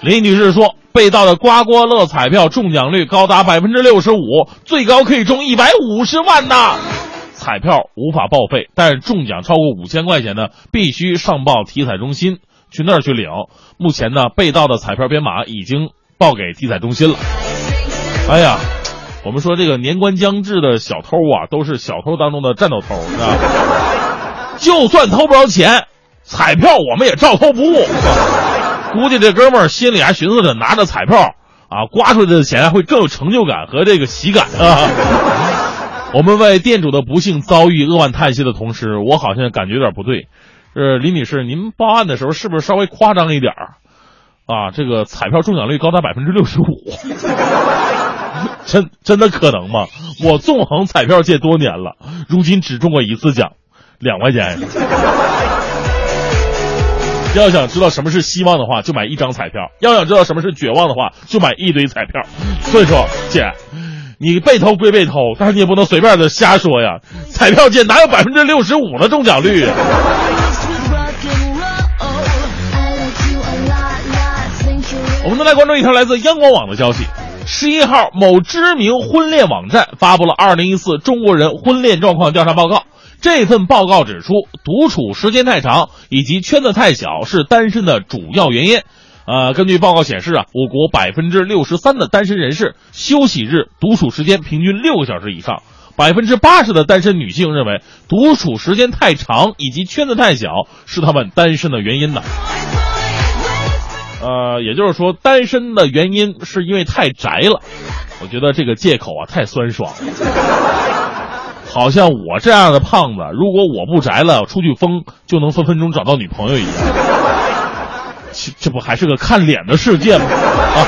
李女士说，被盗的刮刮乐彩票中奖率高达百分之六十五，最高可以中一百五十万呢。彩票无法报废，但是中奖超过五千块钱呢，必须上报体彩中心去那儿去领。目前呢，被盗的彩票编码已经报给体彩中心了。哎呀。我们说这个年关将至的小偷啊，都是小偷当中的战斗偷，是吧？[laughs] 就算偷不着钱，彩票我们也照偷不误。估计这哥们儿心里还寻思着，拿着彩票啊，刮出来的钱会更有成就感和这个喜感啊。[laughs] 我们为店主的不幸遭遇扼腕叹息的同时，我好像感觉有点不对。呃，李女士，您报案的时候是不是稍微夸张一点儿啊？这个彩票中奖率高达百分之六十五。[laughs] 真真的可能吗？我纵横彩票界多年了，如今只中过一次奖，两块钱。要想知道什么是希望的话，就买一张彩票；要想知道什么是绝望的话，就买一堆彩票。所以说，姐，你被偷归被偷，但是你也不能随便的瞎说呀。彩票界哪有百分之六十五的中奖率啊？我们再来关注一条来自央广网的消息。十一号，某知名婚恋网站发布了二零一四中国人婚恋状况调查报告。这份报告指出，独处时间太长以及圈子太小是单身的主要原因。呃，根据报告显示啊，我国百分之六十三的单身人士休息日独处时间平均六个小时以上，百分之八十的单身女性认为独处时间太长以及圈子太小是他们单身的原因呢。呃，也就是说，单身的原因是因为太宅了。我觉得这个借口啊太酸爽了。好像我这样的胖子，如果我不宅了，出去疯就能分分钟找到女朋友一样。[laughs] 这这不还是个看脸的世界吗？啊！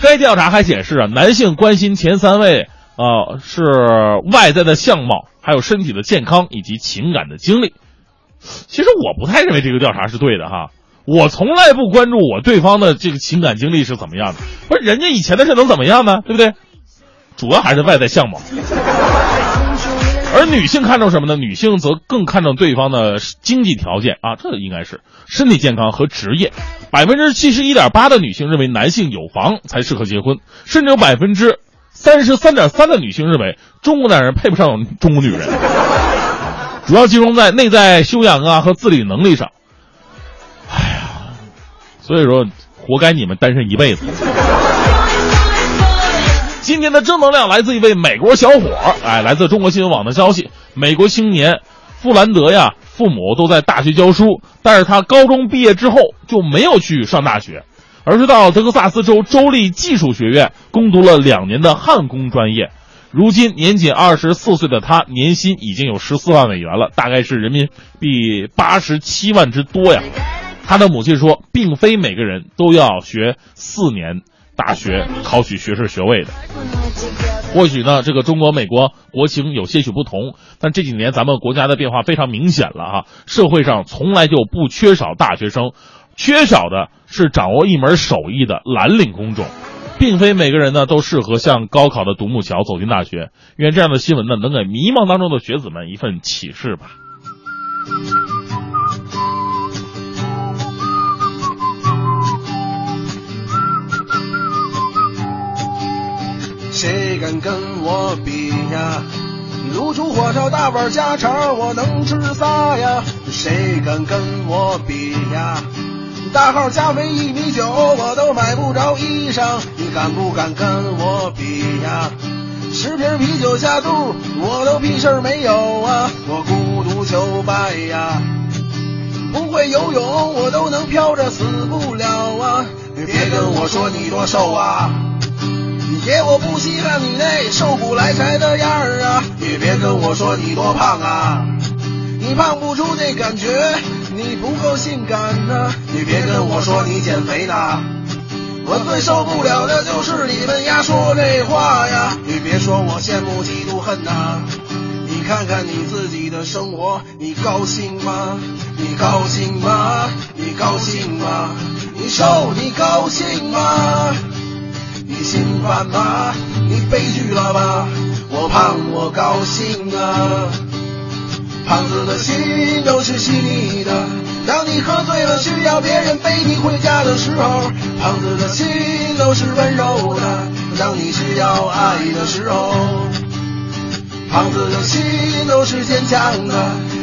该调查还显示啊，男性关心前三位啊是外在的相貌，还有身体的健康以及情感的经历。其实我不太认为这个调查是对的哈。我从来不关注我对方的这个情感经历是怎么样的，不是人家以前的事能怎么样呢？对不对？主要还是外在相貌。而女性看重什么呢？女性则更看重对方的经济条件啊，这应该是身体健康和职业。百分之七十一点八的女性认为男性有房才适合结婚，甚至有百分之三十三点三的女性认为中国男人配不上中国女人。主要集中在内在修养啊和自理能力上。哎呀所以说，活该你们单身一辈子。今天的正能量来自一位美国小伙儿，哎，来自中国新闻网的消息，美国青年富兰德呀，父母都在大学教书，但是他高中毕业之后就没有去上大学，而是到德克萨斯州州立技术学院攻读了两年的焊工专业。如今年仅二十四岁的他，年薪已经有十四万美元了，大概是人民币八十七万之多呀。他的母亲说，并非每个人都要学四年大学考取学士学位的。或许呢，这个中国、美国国情有些许不同，但这几年咱们国家的变化非常明显了哈。社会上从来就不缺少大学生，缺少的是掌握一门手艺的蓝领工种。并非每个人呢都适合像高考的独木桥走进大学。愿这样的新闻呢能给迷茫当中的学子们一份启示吧。谁敢跟我比呀？卤煮火烧大碗家常，我能吃仨呀？谁敢跟我比呀？大号加肥一米九，我都买不着衣裳。你敢不敢跟我比呀？十瓶啤酒下肚，我都屁事儿没有啊！我孤独求败呀，不会游泳，我都能飘着死不了啊！别跟我说你多瘦啊，爷我不稀罕你那瘦骨来柴的样儿啊！也别跟我说你多胖啊，你胖不出那感觉。你不够性感呐！你别跟我说你减肥呢，我最受不了的就是你们丫说这话呀！你别说我羡慕嫉妒恨呐，你看看你自己的生活，你高兴吗？你高兴吗？你高兴吗？你瘦你高兴吗？你心烦吗？你悲剧了吧？我胖我高兴啊！胖子的心都是细腻的，当你喝醉了需要别人背你回家的时候，胖子的心都是温柔的，当你需要爱的时候，胖子的心都是坚强的，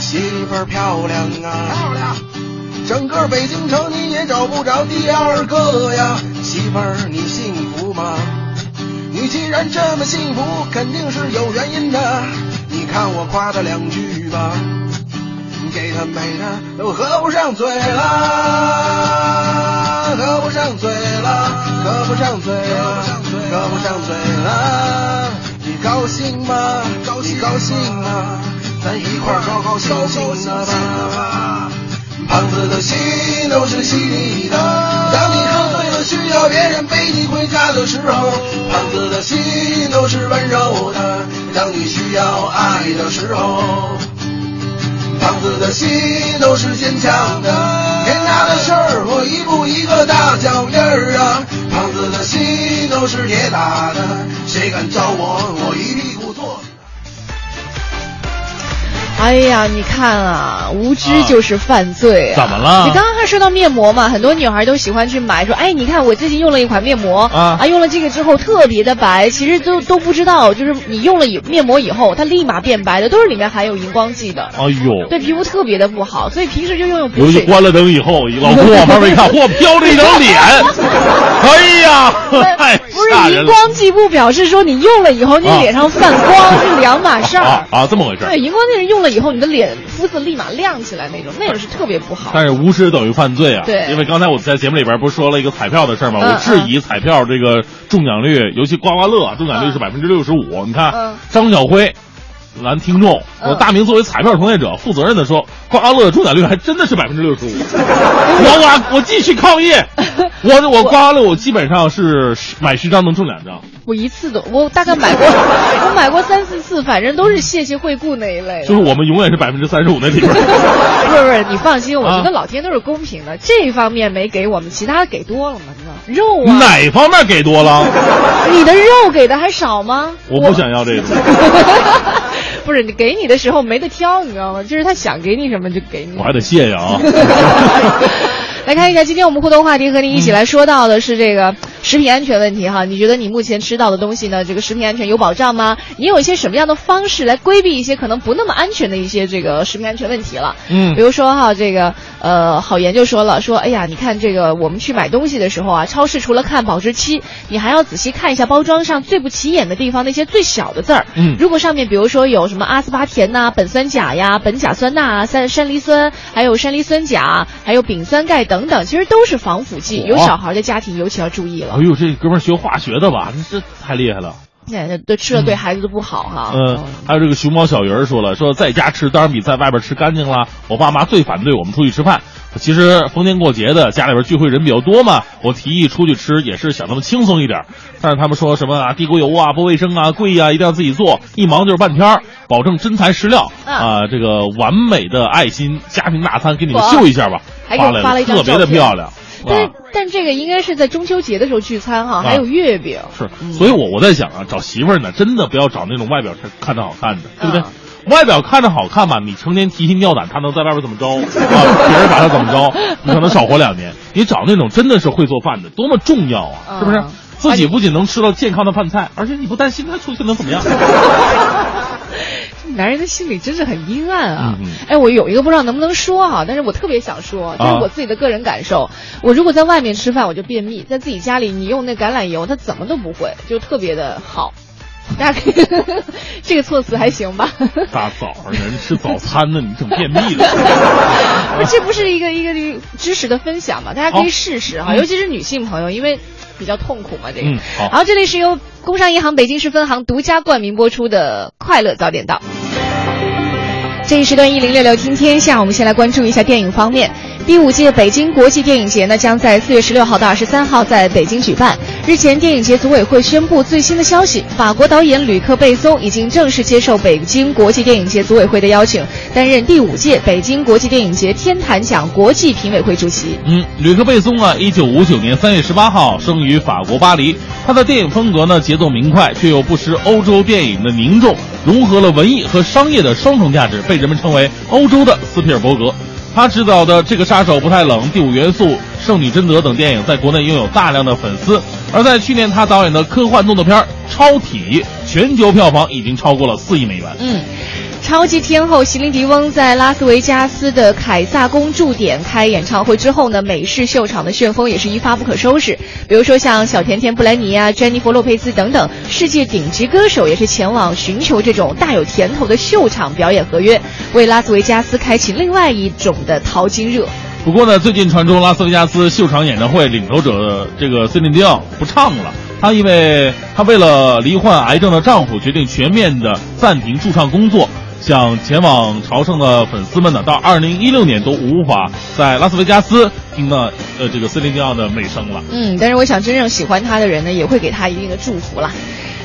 我媳妇儿漂亮啊，漂亮！整个北京城你也找不着第二个呀。媳妇儿你幸福吗？你既然这么幸福，肯定是有原因的。你看我夸她两句吧，给她美的都合不上嘴了，合不上嘴了，合不上嘴了，合不上嘴了。你高兴吗？你高兴吗？咱一块儿高高兴兴的吧。胖子的心都是细腻的，当你喝醉了需要别人背你回家的时候，胖子的心都是温柔的。当你需要爱的时候，胖子的心都是坚强的。天大的事儿，我一步一个大脚印儿啊。胖子的心都是铁打的，谁敢招我，我一定哎呀，你看啊，无知就是犯罪啊！怎么了？你刚刚还说到面膜嘛，很多女孩都喜欢去买，说，哎，你看我最近用了一款面膜啊，啊，用了这个之后特别的白。其实都都不知道，就是你用了以面膜以后，它立马变白的，都是里面含有荧光剂的。哎呦，对皮肤特别的不好，所以平时就用用尤其关了灯以后，老公往旁边一看，嚯，飘着一张脸，[laughs] 哎呀，太不是荧光剂不表示说你用了以后你脸上泛光，是两码事儿啊啊，这么回事？对，荧光剂是用了以后你的脸肤色立马亮起来那种，那种是特别不好。但是无知等于犯罪啊！对，因为刚才我在节目里边不是说了一个彩票的事儿吗？嗯我质疑彩票这个中奖率，尤其刮刮乐中奖率是百分之六十五。你看嗯张小辉。咱听众，嗯我大明作为彩票从业者，负责任的说，刮刮乐的中奖率还真的是百分之六十五。我我我继续抗议，[laughs] 我我刮刮乐我基本上是十买十张能中两张，我一次都，我大概买过，[laughs] 我买过三四次，反正都是谢谢惠顾那一类。就是我们永远是百分之三十五那里边。[laughs] 不是不是，你放心，我觉得啊老天都是公平的，这方面没给我们，其他的给多了嘛，知道？肉啊，哪方面给多了？你的肉给的还少吗？我不想要这个。不是你给你的时候没得挑，你知道吗？就是他想给你什么就给你。我还得谢谢啊。[laughs] [laughs] 来看一下，今天我们互动话题和您一起来说到的是这个食品安全问题哈。你觉得你目前吃到的东西呢，这个食品安全有保障吗？你有一些什么样的方式来规避一些可能不那么安全的一些这个食品安全问题了？嗯，比如说哈，这个呃，好言就说了，说哎呀，你看这个我们去买东西的时候啊，超市除了看保质期，你还要仔细看一下包装上最不起眼的地方那些最小的字儿。嗯，如果上面比如说有什么阿斯巴甜呐、苯酸钾呀、苯甲酸钠、啊三山梨酸，还有山梨酸钾，还有丙酸钙等等，其实都是防腐剂，有小孩的家庭尤其要注意了。哎呦，这哥们儿学化学的吧？这这太厉害了。那对吃了对孩子都不好哈。嗯，还有这个熊猫小鱼儿说了，说在家吃当然比在外边吃干净啦。我爸妈最反对我们出去吃饭。其实逢年过节的，家里边聚会人比较多嘛，我提议出去吃也是想他们轻松一点。但是他们说什么啊，地沟油啊，不卫生啊，贵呀，一定要自己做，一忙就是半天，保证真材实料啊，这个完美的爱心家庭大餐给你们秀一下吧，发了特别的漂亮。但是但这个应该是在中秋节的时候聚餐哈，还有月饼。是，所以我我在想啊，找媳妇儿呢，真的不要找那种外表看着好看的，对不对？外表看着好看吧，你成天提心吊胆，他能在外边怎么着 [laughs] 啊？别人把他怎么着，你可能少活两年。你找那种真的是会做饭的，多么重要啊！是不是？自己不仅能吃到健康的饭菜，而且你不担心他出去能怎么样。[laughs] 男人的心里真是很阴暗啊！哎，我有一个不知道能不能说哈，但是我特别想说，这是我自己的个人感受。我如果在外面吃饭，我就便秘；在自己家里，你用那橄榄油，它怎么都不会，就特别的好。大家可以，这个措辞还行吧？[laughs] 大早上人吃早餐呢，你整便秘了？不，[laughs] 这不是一个一个知识的分享嘛？大家可以试试哈，尤其是女性朋友，因为比较痛苦嘛。这个，嗯，好。好，这里是由工商银行北京市分行独家冠名播出的《快乐早点到》。这一时段一零六六听天下，我们先来关注一下电影方面。第五届北京国际电影节呢，将在四月十六号到二十三号在北京举办。日前，电影节组委会宣布最新的消息：法国导演吕克·贝松已经正式接受北京国际电影节组委会的邀请，担任第五届北京国际电影节天坛奖国际评委会主席。嗯，吕克·贝松啊，一九五九年三月十八号生于法国巴黎。他的电影风格呢，节奏明快，却又不失欧洲电影的凝重，融合了文艺和商业的双重价值，被人们称为欧洲的斯皮尔伯格。他执导的《这个杀手不太冷》《第五元素》《圣女贞德》等电影在国内拥有大量的粉丝，而在去年他导演的科幻动作片《超体》全球票房已经超过了四亿美元。嗯。超级天后席琳迪翁在拉斯维加斯的凯撒宫驻点开演唱会之后呢，美式秀场的旋风也是一发不可收拾。比如说像小甜甜布兰妮啊、詹妮弗洛佩兹等等世界顶级歌手，也是前往寻求这种大有甜头的秀场表演合约，为拉斯维加斯开启另外一种的淘金热。不过呢，最近传出拉斯维加斯秀场演唱会领头者这个森林迪奥不唱了，她因为她为了罹患癌症的丈夫，决定全面的暂停驻唱工作。想前往朝圣的粉丝们呢，到二零一六年都无法在拉斯维加斯听到呃这个斯林迪奥的美声了。嗯，但是我想真正喜欢他的人呢，也会给他一定的祝福了。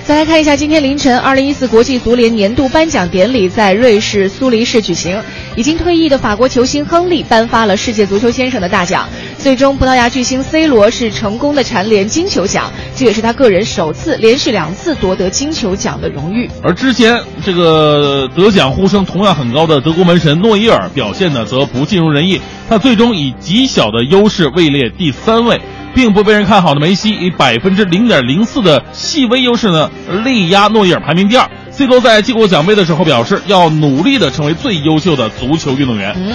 再来看一下，今天凌晨，二零一四国际足联年度颁奖典礼在瑞士苏黎世举行。已经退役的法国球星亨利颁发了世界足球先生的大奖。最终，葡萄牙巨星 C 罗是成功的蝉联金球奖，这也是他个人首次连续两次夺得金球奖的荣誉。而之前这个得奖呼声同样很高的德国门神诺伊尔表现呢，则不尽如人意。他最终以极小的优势位列第三位。并不被人看好的梅西以百分之零点零四的细微优势呢，力压诺伊尔排名第二。C 罗在接过奖杯的时候表示，要努力的成为最优秀的足球运动员。嗯，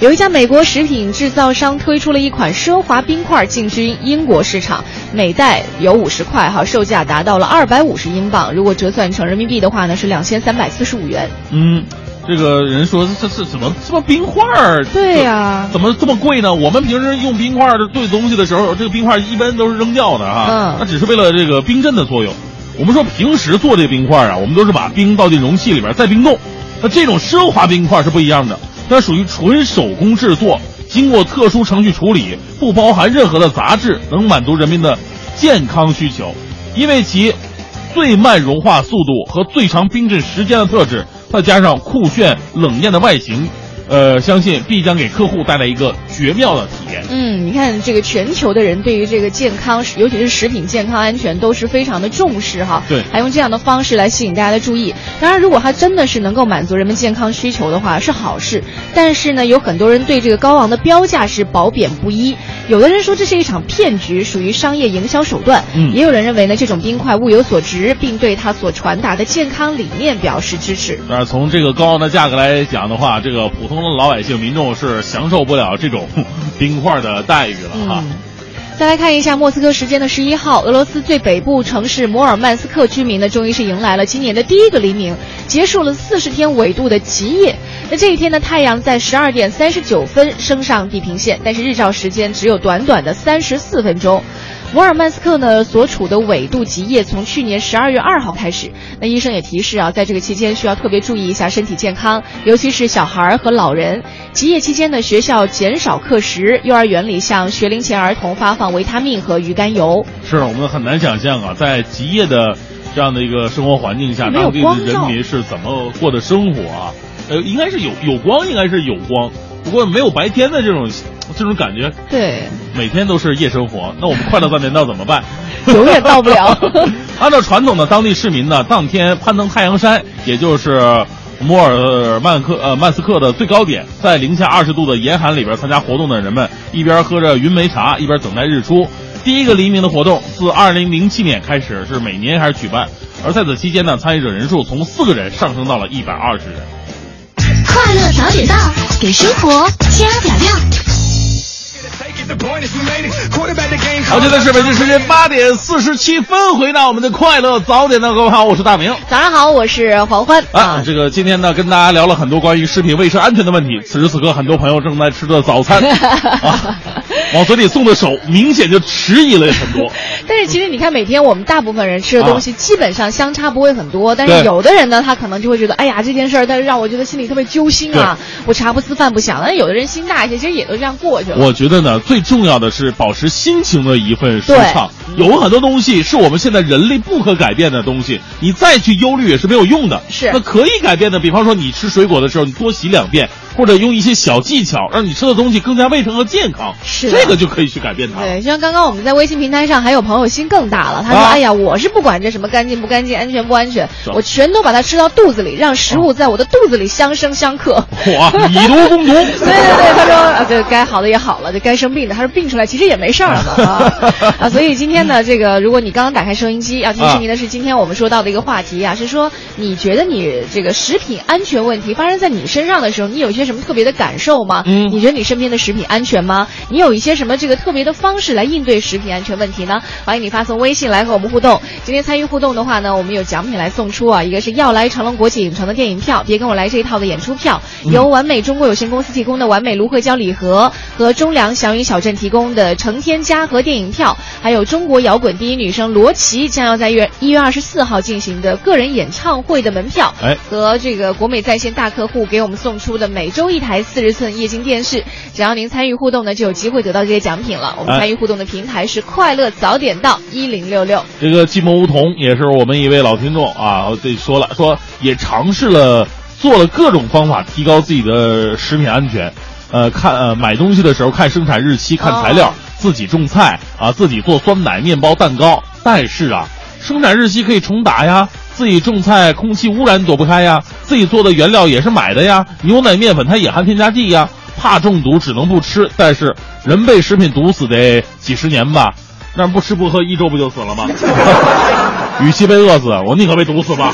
有一家美国食品制造商推出了一款奢华冰块进军英国市场，每袋有五十块，哈，售价达到了二百五十英镑，如果折算成人民币的话呢，是两千三百四十五元。嗯。这个人说：“这是怎么这么冰块儿？对呀，怎么这么贵呢？我们平时用冰块儿兑东西的时候，这个冰块一般都是扔掉的啊。嗯，那只是为了这个冰镇的作用。我们说平时做这冰块啊，我们都是把冰倒进容器里边再冰冻。那这种奢华冰块是不一样的，它属于纯手工制作，经过特殊程序处理，不包含任何的杂质，能满足人民的健康需求。因为其最慢融化速度和最长冰镇时间的特质。再加上酷炫冷艳的外形，呃，相信必将给客户带来一个绝妙的体验。嗯，你看这个全球的人对于这个健康，尤其是食品健康安全都是非常的重视哈。对还用这样的方式来吸引大家的注意。当然，如果它真的是能够满足人们健康需求的话，是好事。但是呢，有很多人对这个高昂的标价是褒贬不一。有的人说这是一场骗局，属于商业营销手段。嗯也有人认为呢，这种冰块物有所值，并对它所传达的健康理念表示支持。但是从这个高昂的价格来讲的话，这个普通的老百姓民众是享受不了这种 [laughs] 冰块的待遇了哈。嗯再来看一下莫斯科时间的十一号，俄罗斯最北部城市摩尔曼斯克居民呢，终于是迎来了今年的第一个黎明，结束了四十天纬度的极夜。那这一天呢，太阳在十二点三十九分升上地平线，但是日照时间只有短短的三十四分钟。摩尔曼斯克呢所处的纬度极夜从去年十二月二号开始，那医生也提示啊，在这个期间需要特别注意一下身体健康，尤其是小孩儿和老人。极夜期间呢，学校减少课时，幼儿园里向学龄前儿童发放维他命和鱼肝油。是我们很难想象啊，在极夜的这样的一个生活环境下，没有当地的人民是怎么过的生活啊？呃，应该是有有光，应该是有光，不过没有白天的这种这种感觉，对，每天都是夜生活。那我们快乐早点到怎么办？永远到不了。[laughs] [laughs] 按照传统的当地市民呢，当天攀登太阳山，也就是摩尔曼克呃曼斯克的最高点，在零下二十度的严寒里边参加活动的人们，一边喝着云梅茶，一边等待日出。第一个黎明的活动自二零零七年开始，是每年开始举办，而在此期间呢，参与者人数从四个人上升到了一百二十人。快乐早点到，给生活加点料。好，现在是北京时间八点四十七分，回到我们的快乐早点的各位好，我是大明。早上好，我是黄欢啊，这个今天呢，跟大家聊了很多关于食品卫生安全的问题。此时此刻，很多朋友正在吃着早餐 [laughs] 啊，往嘴里送的手明显就迟疑了很多。[laughs] 但是其实你看，每天我们大部分人吃的东西基本上相差不会很多，但是有的人呢，他可能就会觉得，哎呀，这件事儿，但是让我觉得心里特别揪心啊，我茶不思饭不想。但有的人心大一些，其实也都这样过去了。我觉得呢，最重要的是保持心情的一份舒畅。有很多东西是我们现在人类不可改变的东西，你再去忧虑也是没有用的。是那可以改变的，比方说你吃水果的时候，你多洗两遍，或者用一些小技巧，让你吃的东西更加卫生和健康。是的这个就可以去改变它。对，就像刚刚我们在微信平台上还有朋友心更大了，他说：“啊哎呀，我是不管这什么干净不干净、安全不安全，我全都把它吃到肚子里，让食物在我的肚子里相生相克。”哇，以毒攻毒。[laughs] 对对对，他说啊，对该好的也好了，这该生病的，他说病出来其实也没事儿了啊 [laughs] 啊！所以今天呢，这个如果你刚刚打开收音机，要提示您的是，今天我们说到的一个话题啊，是说你觉得你这个食品安全问题发生在你身上的时候，你有一些什么特别的感受吗？嗯你觉得你身边的食品安全吗？你有一些什么这个特别的方式来应对食品安全问题呢？欢迎你发送微信来和我们互动。今天参与互动的话呢，我们有奖品来送出啊，一个是要来长隆国际影城的电影票，别跟我来这一套的演出票，由完美中国有限公司提供的完美芦荟胶礼盒和中粮祥云小镇提供的成天嘉禾电影票，还有中国摇滚第一女生罗琦将要在月一月二十四号进行的个人演唱会的门票，哎和这个国美在线大客户给我们送出的每周一台四十寸液晶电视，只要您参与互动呢，就有机会得到这些奖品了。我们哎参与互动的平台是快乐早点到一零六六。这个寂寞梧桐也是我们一位老听众啊，这说了说也尝试了做了各种方法提高自己的食品安全，呃，看呃买东西的时候看生产日期、看材料，哦自己种菜啊，自己做酸奶、面包、蛋糕。但是啊，生产日期可以重打呀，自己种菜空气污染躲不开呀，自己做的原料也是买的呀，牛奶、面粉它也含添加剂呀，怕中毒只能不吃。但是人被食品毒死得几十年吧。那不吃不喝一周不就死了吗？与其被饿死，我宁可被毒死吧。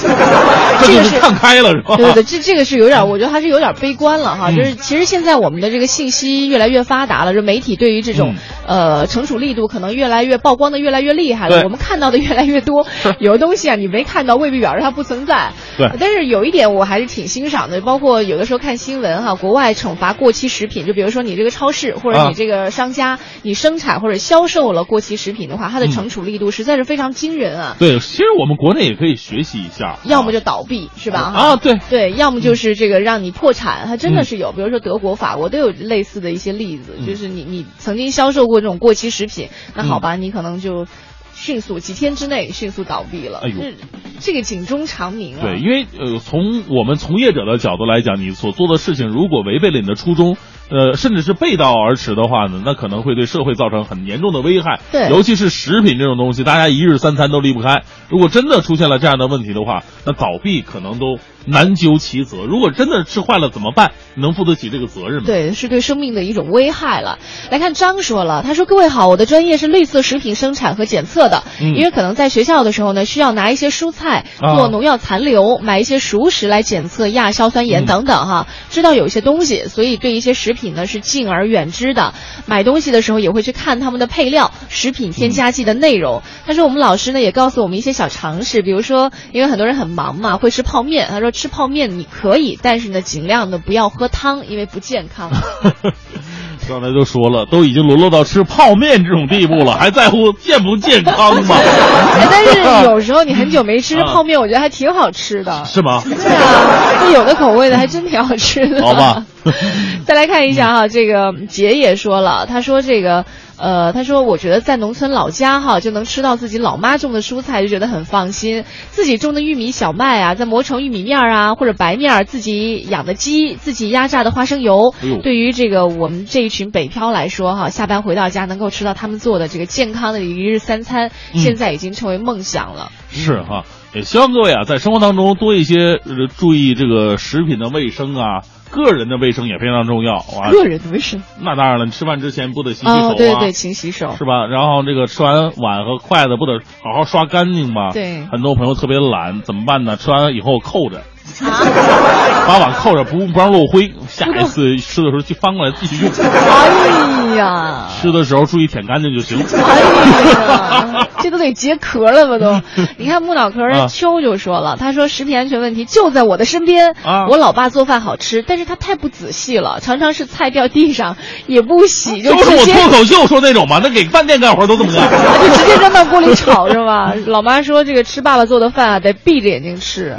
这个是是看开了是吧？对对对，这 [laughs] 这个是有点，我觉得还是有点悲观了哈。嗯就是其实现在我们的这个信息越来越发达了，这媒体对于这种、呃惩处力度可能越来越曝光的越来越厉害了，我们看到的越来越多。[laughs] 有的东西啊，你没看到，未必表示它不存在。对但是有一点我还是挺欣赏的，包括有的时候看新闻哈，国外惩罚过期食品，就比如说你这个超市或者啊你这个商家，你生产或者销售了过期食品的话，它的嗯惩处力度实在是非常惊人啊。对，其实我们国内也可以学习一下。要么就倒闭，是吧？啊，对，对，要么就是这个让你破产，它真的嗯是有，比如说德国、法国都有类似的一些例子，嗯就是你你曾经销售过这种过期食品，那好吧，你可能就迅速几天之内迅速倒闭了。哎呦这这个警钟长鸣啊！对，因为呃，从我们从业者的角度来讲，你所做的事情如果违背了你的初衷，呃，甚至是背道而驰的话呢，那可能会对社会造成很严重的危害。对尤其是食品这种东西，大家一日三餐都离不开。如果真的出现了这样的问题的话，那倒闭可能都难究其责。如果真的吃坏了怎么办？能负得起这个责任吗？对，是对生命的一种危害了。来看张说了，他说：“各位好，我的专业是绿色食品生产和检测的，嗯因为可能在学校的时候呢，需要拿一些蔬菜啊做农药残留，买一些熟食来检测亚硝酸盐嗯等等哈，知道有一些东西，所以对一些食品呢是敬而远之的。买东西的时候也会去看他们的配料、食品添加剂的内容。他说我们老师呢也告诉我们一些小常识，比如说，因为很多人很忙嘛，会吃泡面。他说吃泡面你可以，但是呢尽量的不要喝汤，因为不健康。[laughs] 刚才都说了，都已经沦落到吃泡面这种地步了，还在乎健不健康吗？哎但是 [laughs] 有时候你很久没吃啊泡面，我觉得还挺好吃的。是吗？对啊，就有的口味的还真挺好吃的。[laughs] 好吧。再来看一下哈，这个杰也说了，他说这个。呃，他说，我觉得在农村老家哈，就能吃到自己老妈种的蔬菜，就觉得很放心。自己种的玉米、小麦啊，再磨成玉米面儿啊，或者白面儿，自己养的鸡，自己压榨的花生油哎。对于这个我们这一群北漂来说哈，下班回到家能够吃到他们做的这个健康的一日三餐，嗯现在已经成为梦想了。是哈，也希望各位啊，在生活当中多一些、呃、注意这个食品的卫生啊，个人的卫生也非常重要啊。个人的卫生那当然了，你吃饭之前不得洗洗手啊，哦，对对，勤洗手。是吧？然后这个吃完碗和筷子不得好好刷干净吗？对很多朋友特别懒，怎么办呢？吃完以后扣着，啊 [laughs] 把碗扣着，不不让落灰，下一次吃的时候就翻过来继续用。哎呀，吃的时候注意舔干净就行。哎呀，这都得结壳了吧都？[laughs] 你看木脑壳啊秋就说了，他说食品安全问题就在我的身边。啊我老爸做饭好吃，但是他太不仔细了，常常是菜掉地上也不洗，就就是我脱口秀说那种嘛，那给饭店干活都这么干。[laughs] 就直接扔到锅里炒是吧？老妈说这个吃爸爸做的饭啊，得闭着眼睛吃。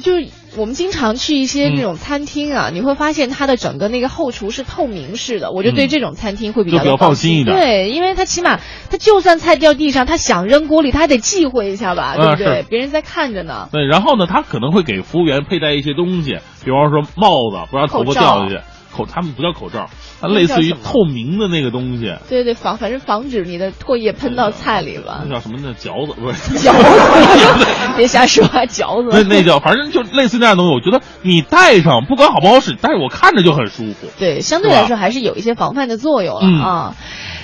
就是我们经常去一些那种餐厅啊，你会发现它的整个那个后厨是透明式的，我就对嗯这种餐厅会比较就比较放心一点对，因为他起码他就算菜掉地上，他想扔锅里，他还得忌讳一下吧，对不对是？别人在看着呢。对，然后呢，他可能会给服务员佩戴一些东西，比方说帽子，不让头发掉下去。口他们不叫口罩，它类似于透明的那个东西，对对，防反正防止你的唾液喷到菜里吧那。叫什么？那嚼子不是？嚼子，[laughs] 别瞎说啊，嚼子。那那叫，反正就类似那样的东西。我觉得你戴上，不管好不好使，但是我看着就很舒服。对，相对来说还是有一些防范的作用了、嗯啊。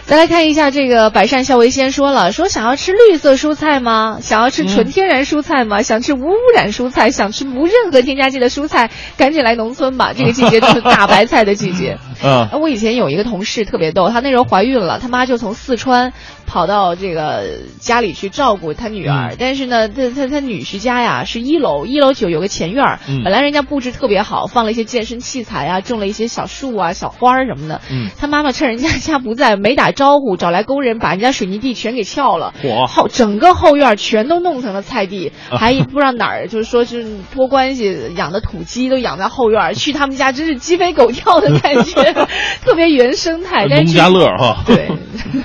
再来看一下这个百善孝为先说了，说想要吃绿色蔬菜吗？想要吃纯天然蔬菜吗？想吃无污染蔬菜，想吃无任何添加剂的蔬菜，赶紧来农村吧！这个季节 [laughs] 就是大白菜的季节。啊，我以前有一个同事特别逗，她那时候怀孕了，她妈就从四川跑到这个家里去照顾她女儿，嗯但是呢，她她她女婿家呀是一楼，一楼就有个前院儿，嗯本来人家布置特别好，放了一些健身器材啊，种了一些小树啊、小花儿什么的。嗯她妈妈趁人家家不在，没打招呼，找来工人把人家水泥地全给撬了。嚯后整个后院全都弄成了菜地，啊还不知道哪儿，[laughs] 就是说是托关系养的土鸡都养在后院，去他们家真是鸡飞狗跳的感觉，[laughs] 特别原生态。农家乐哈。对，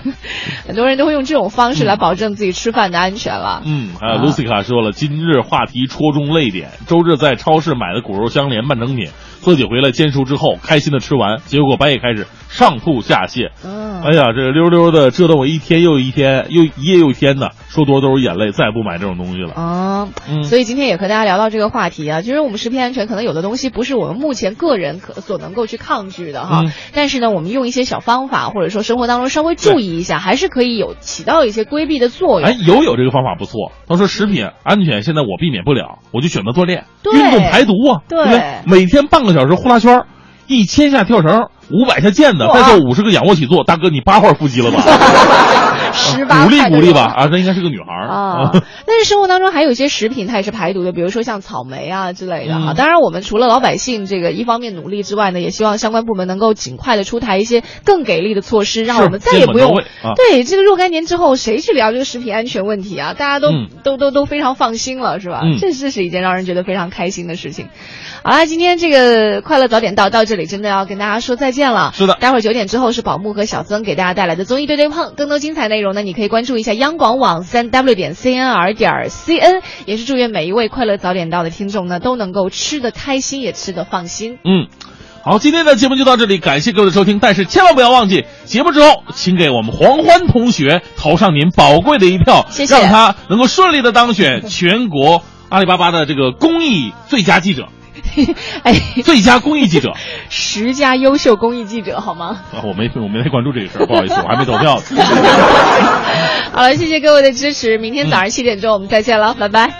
[laughs] 很多人都会用这种方式来保证自己吃饭的安全了。嗯，还有啊卢西卡说了，今日话题戳中泪点。周日在超市买的骨肉相连半成品，自己回来煎熟之后，开心的吃完，结果半夜开始上吐下泻。嗯，哎呀，这溜溜的折腾我一天又一天，又一夜又一天的，说多都是眼泪，再也不买这种东西了。啊，嗯所以今天也和大家聊到这个话题啊，就是我们食品安全可能有的东西不是我们目前个人可所能够去抗拒的哈，嗯但是呢，我们用一些小方法或者说生活当中稍微注意一下，还是可以有起到一些规避的作用。哎，有有这个方法不错。他说食品安全现在我避免不了，我就选择锻炼，对运动排毒啊，对不对？每天半个小时呼啦圈儿，一千下跳绳，五百下毽子，再做五十个仰卧起坐，大哥你八块腹肌了吧？[laughs] 十八鼓励鼓励吧啊，这应该是个女孩啊，[laughs] 但是生活当中还有一些食品它也是排毒的，比如说像草莓啊之类的哈。嗯当然，我们除了老百姓这个一方面努力之外呢，也希望相关部门能够尽快的出台一些更给力的措施，让我们再也不用对这个若干年之后谁去聊这个食品安全问题啊？大家都、嗯都都都非常放心了，是吧？嗯这这是一件让人觉得非常开心的事情。好啦，今天这个快乐早点到到这里，真的要跟大家说再见了。是的待会儿九点之后是宝木和小曾给大家带来的综艺对对碰，更多精彩内容呢，你可以关注一下央广网三 w 点 cnr 点 cn，也是祝愿每一位快乐早点到的听众呢都能够吃得开心，也吃得放心。嗯，好，今天的节目就到这里，感谢各位的收听。但是千万不要忘记，节目之后请给我们黄欢同学投上您宝贵的一票，谢谢让他能够顺利的当选全国阿里巴巴的这个公益最佳记者、[laughs] 哎，最佳公益记者，十佳优秀公益记者，好吗？啊，我没我没太关注这个事儿，不好意思，我还没投票。[laughs] 好了，谢谢各位的支持，明天早上七点钟我们再见了，拜拜。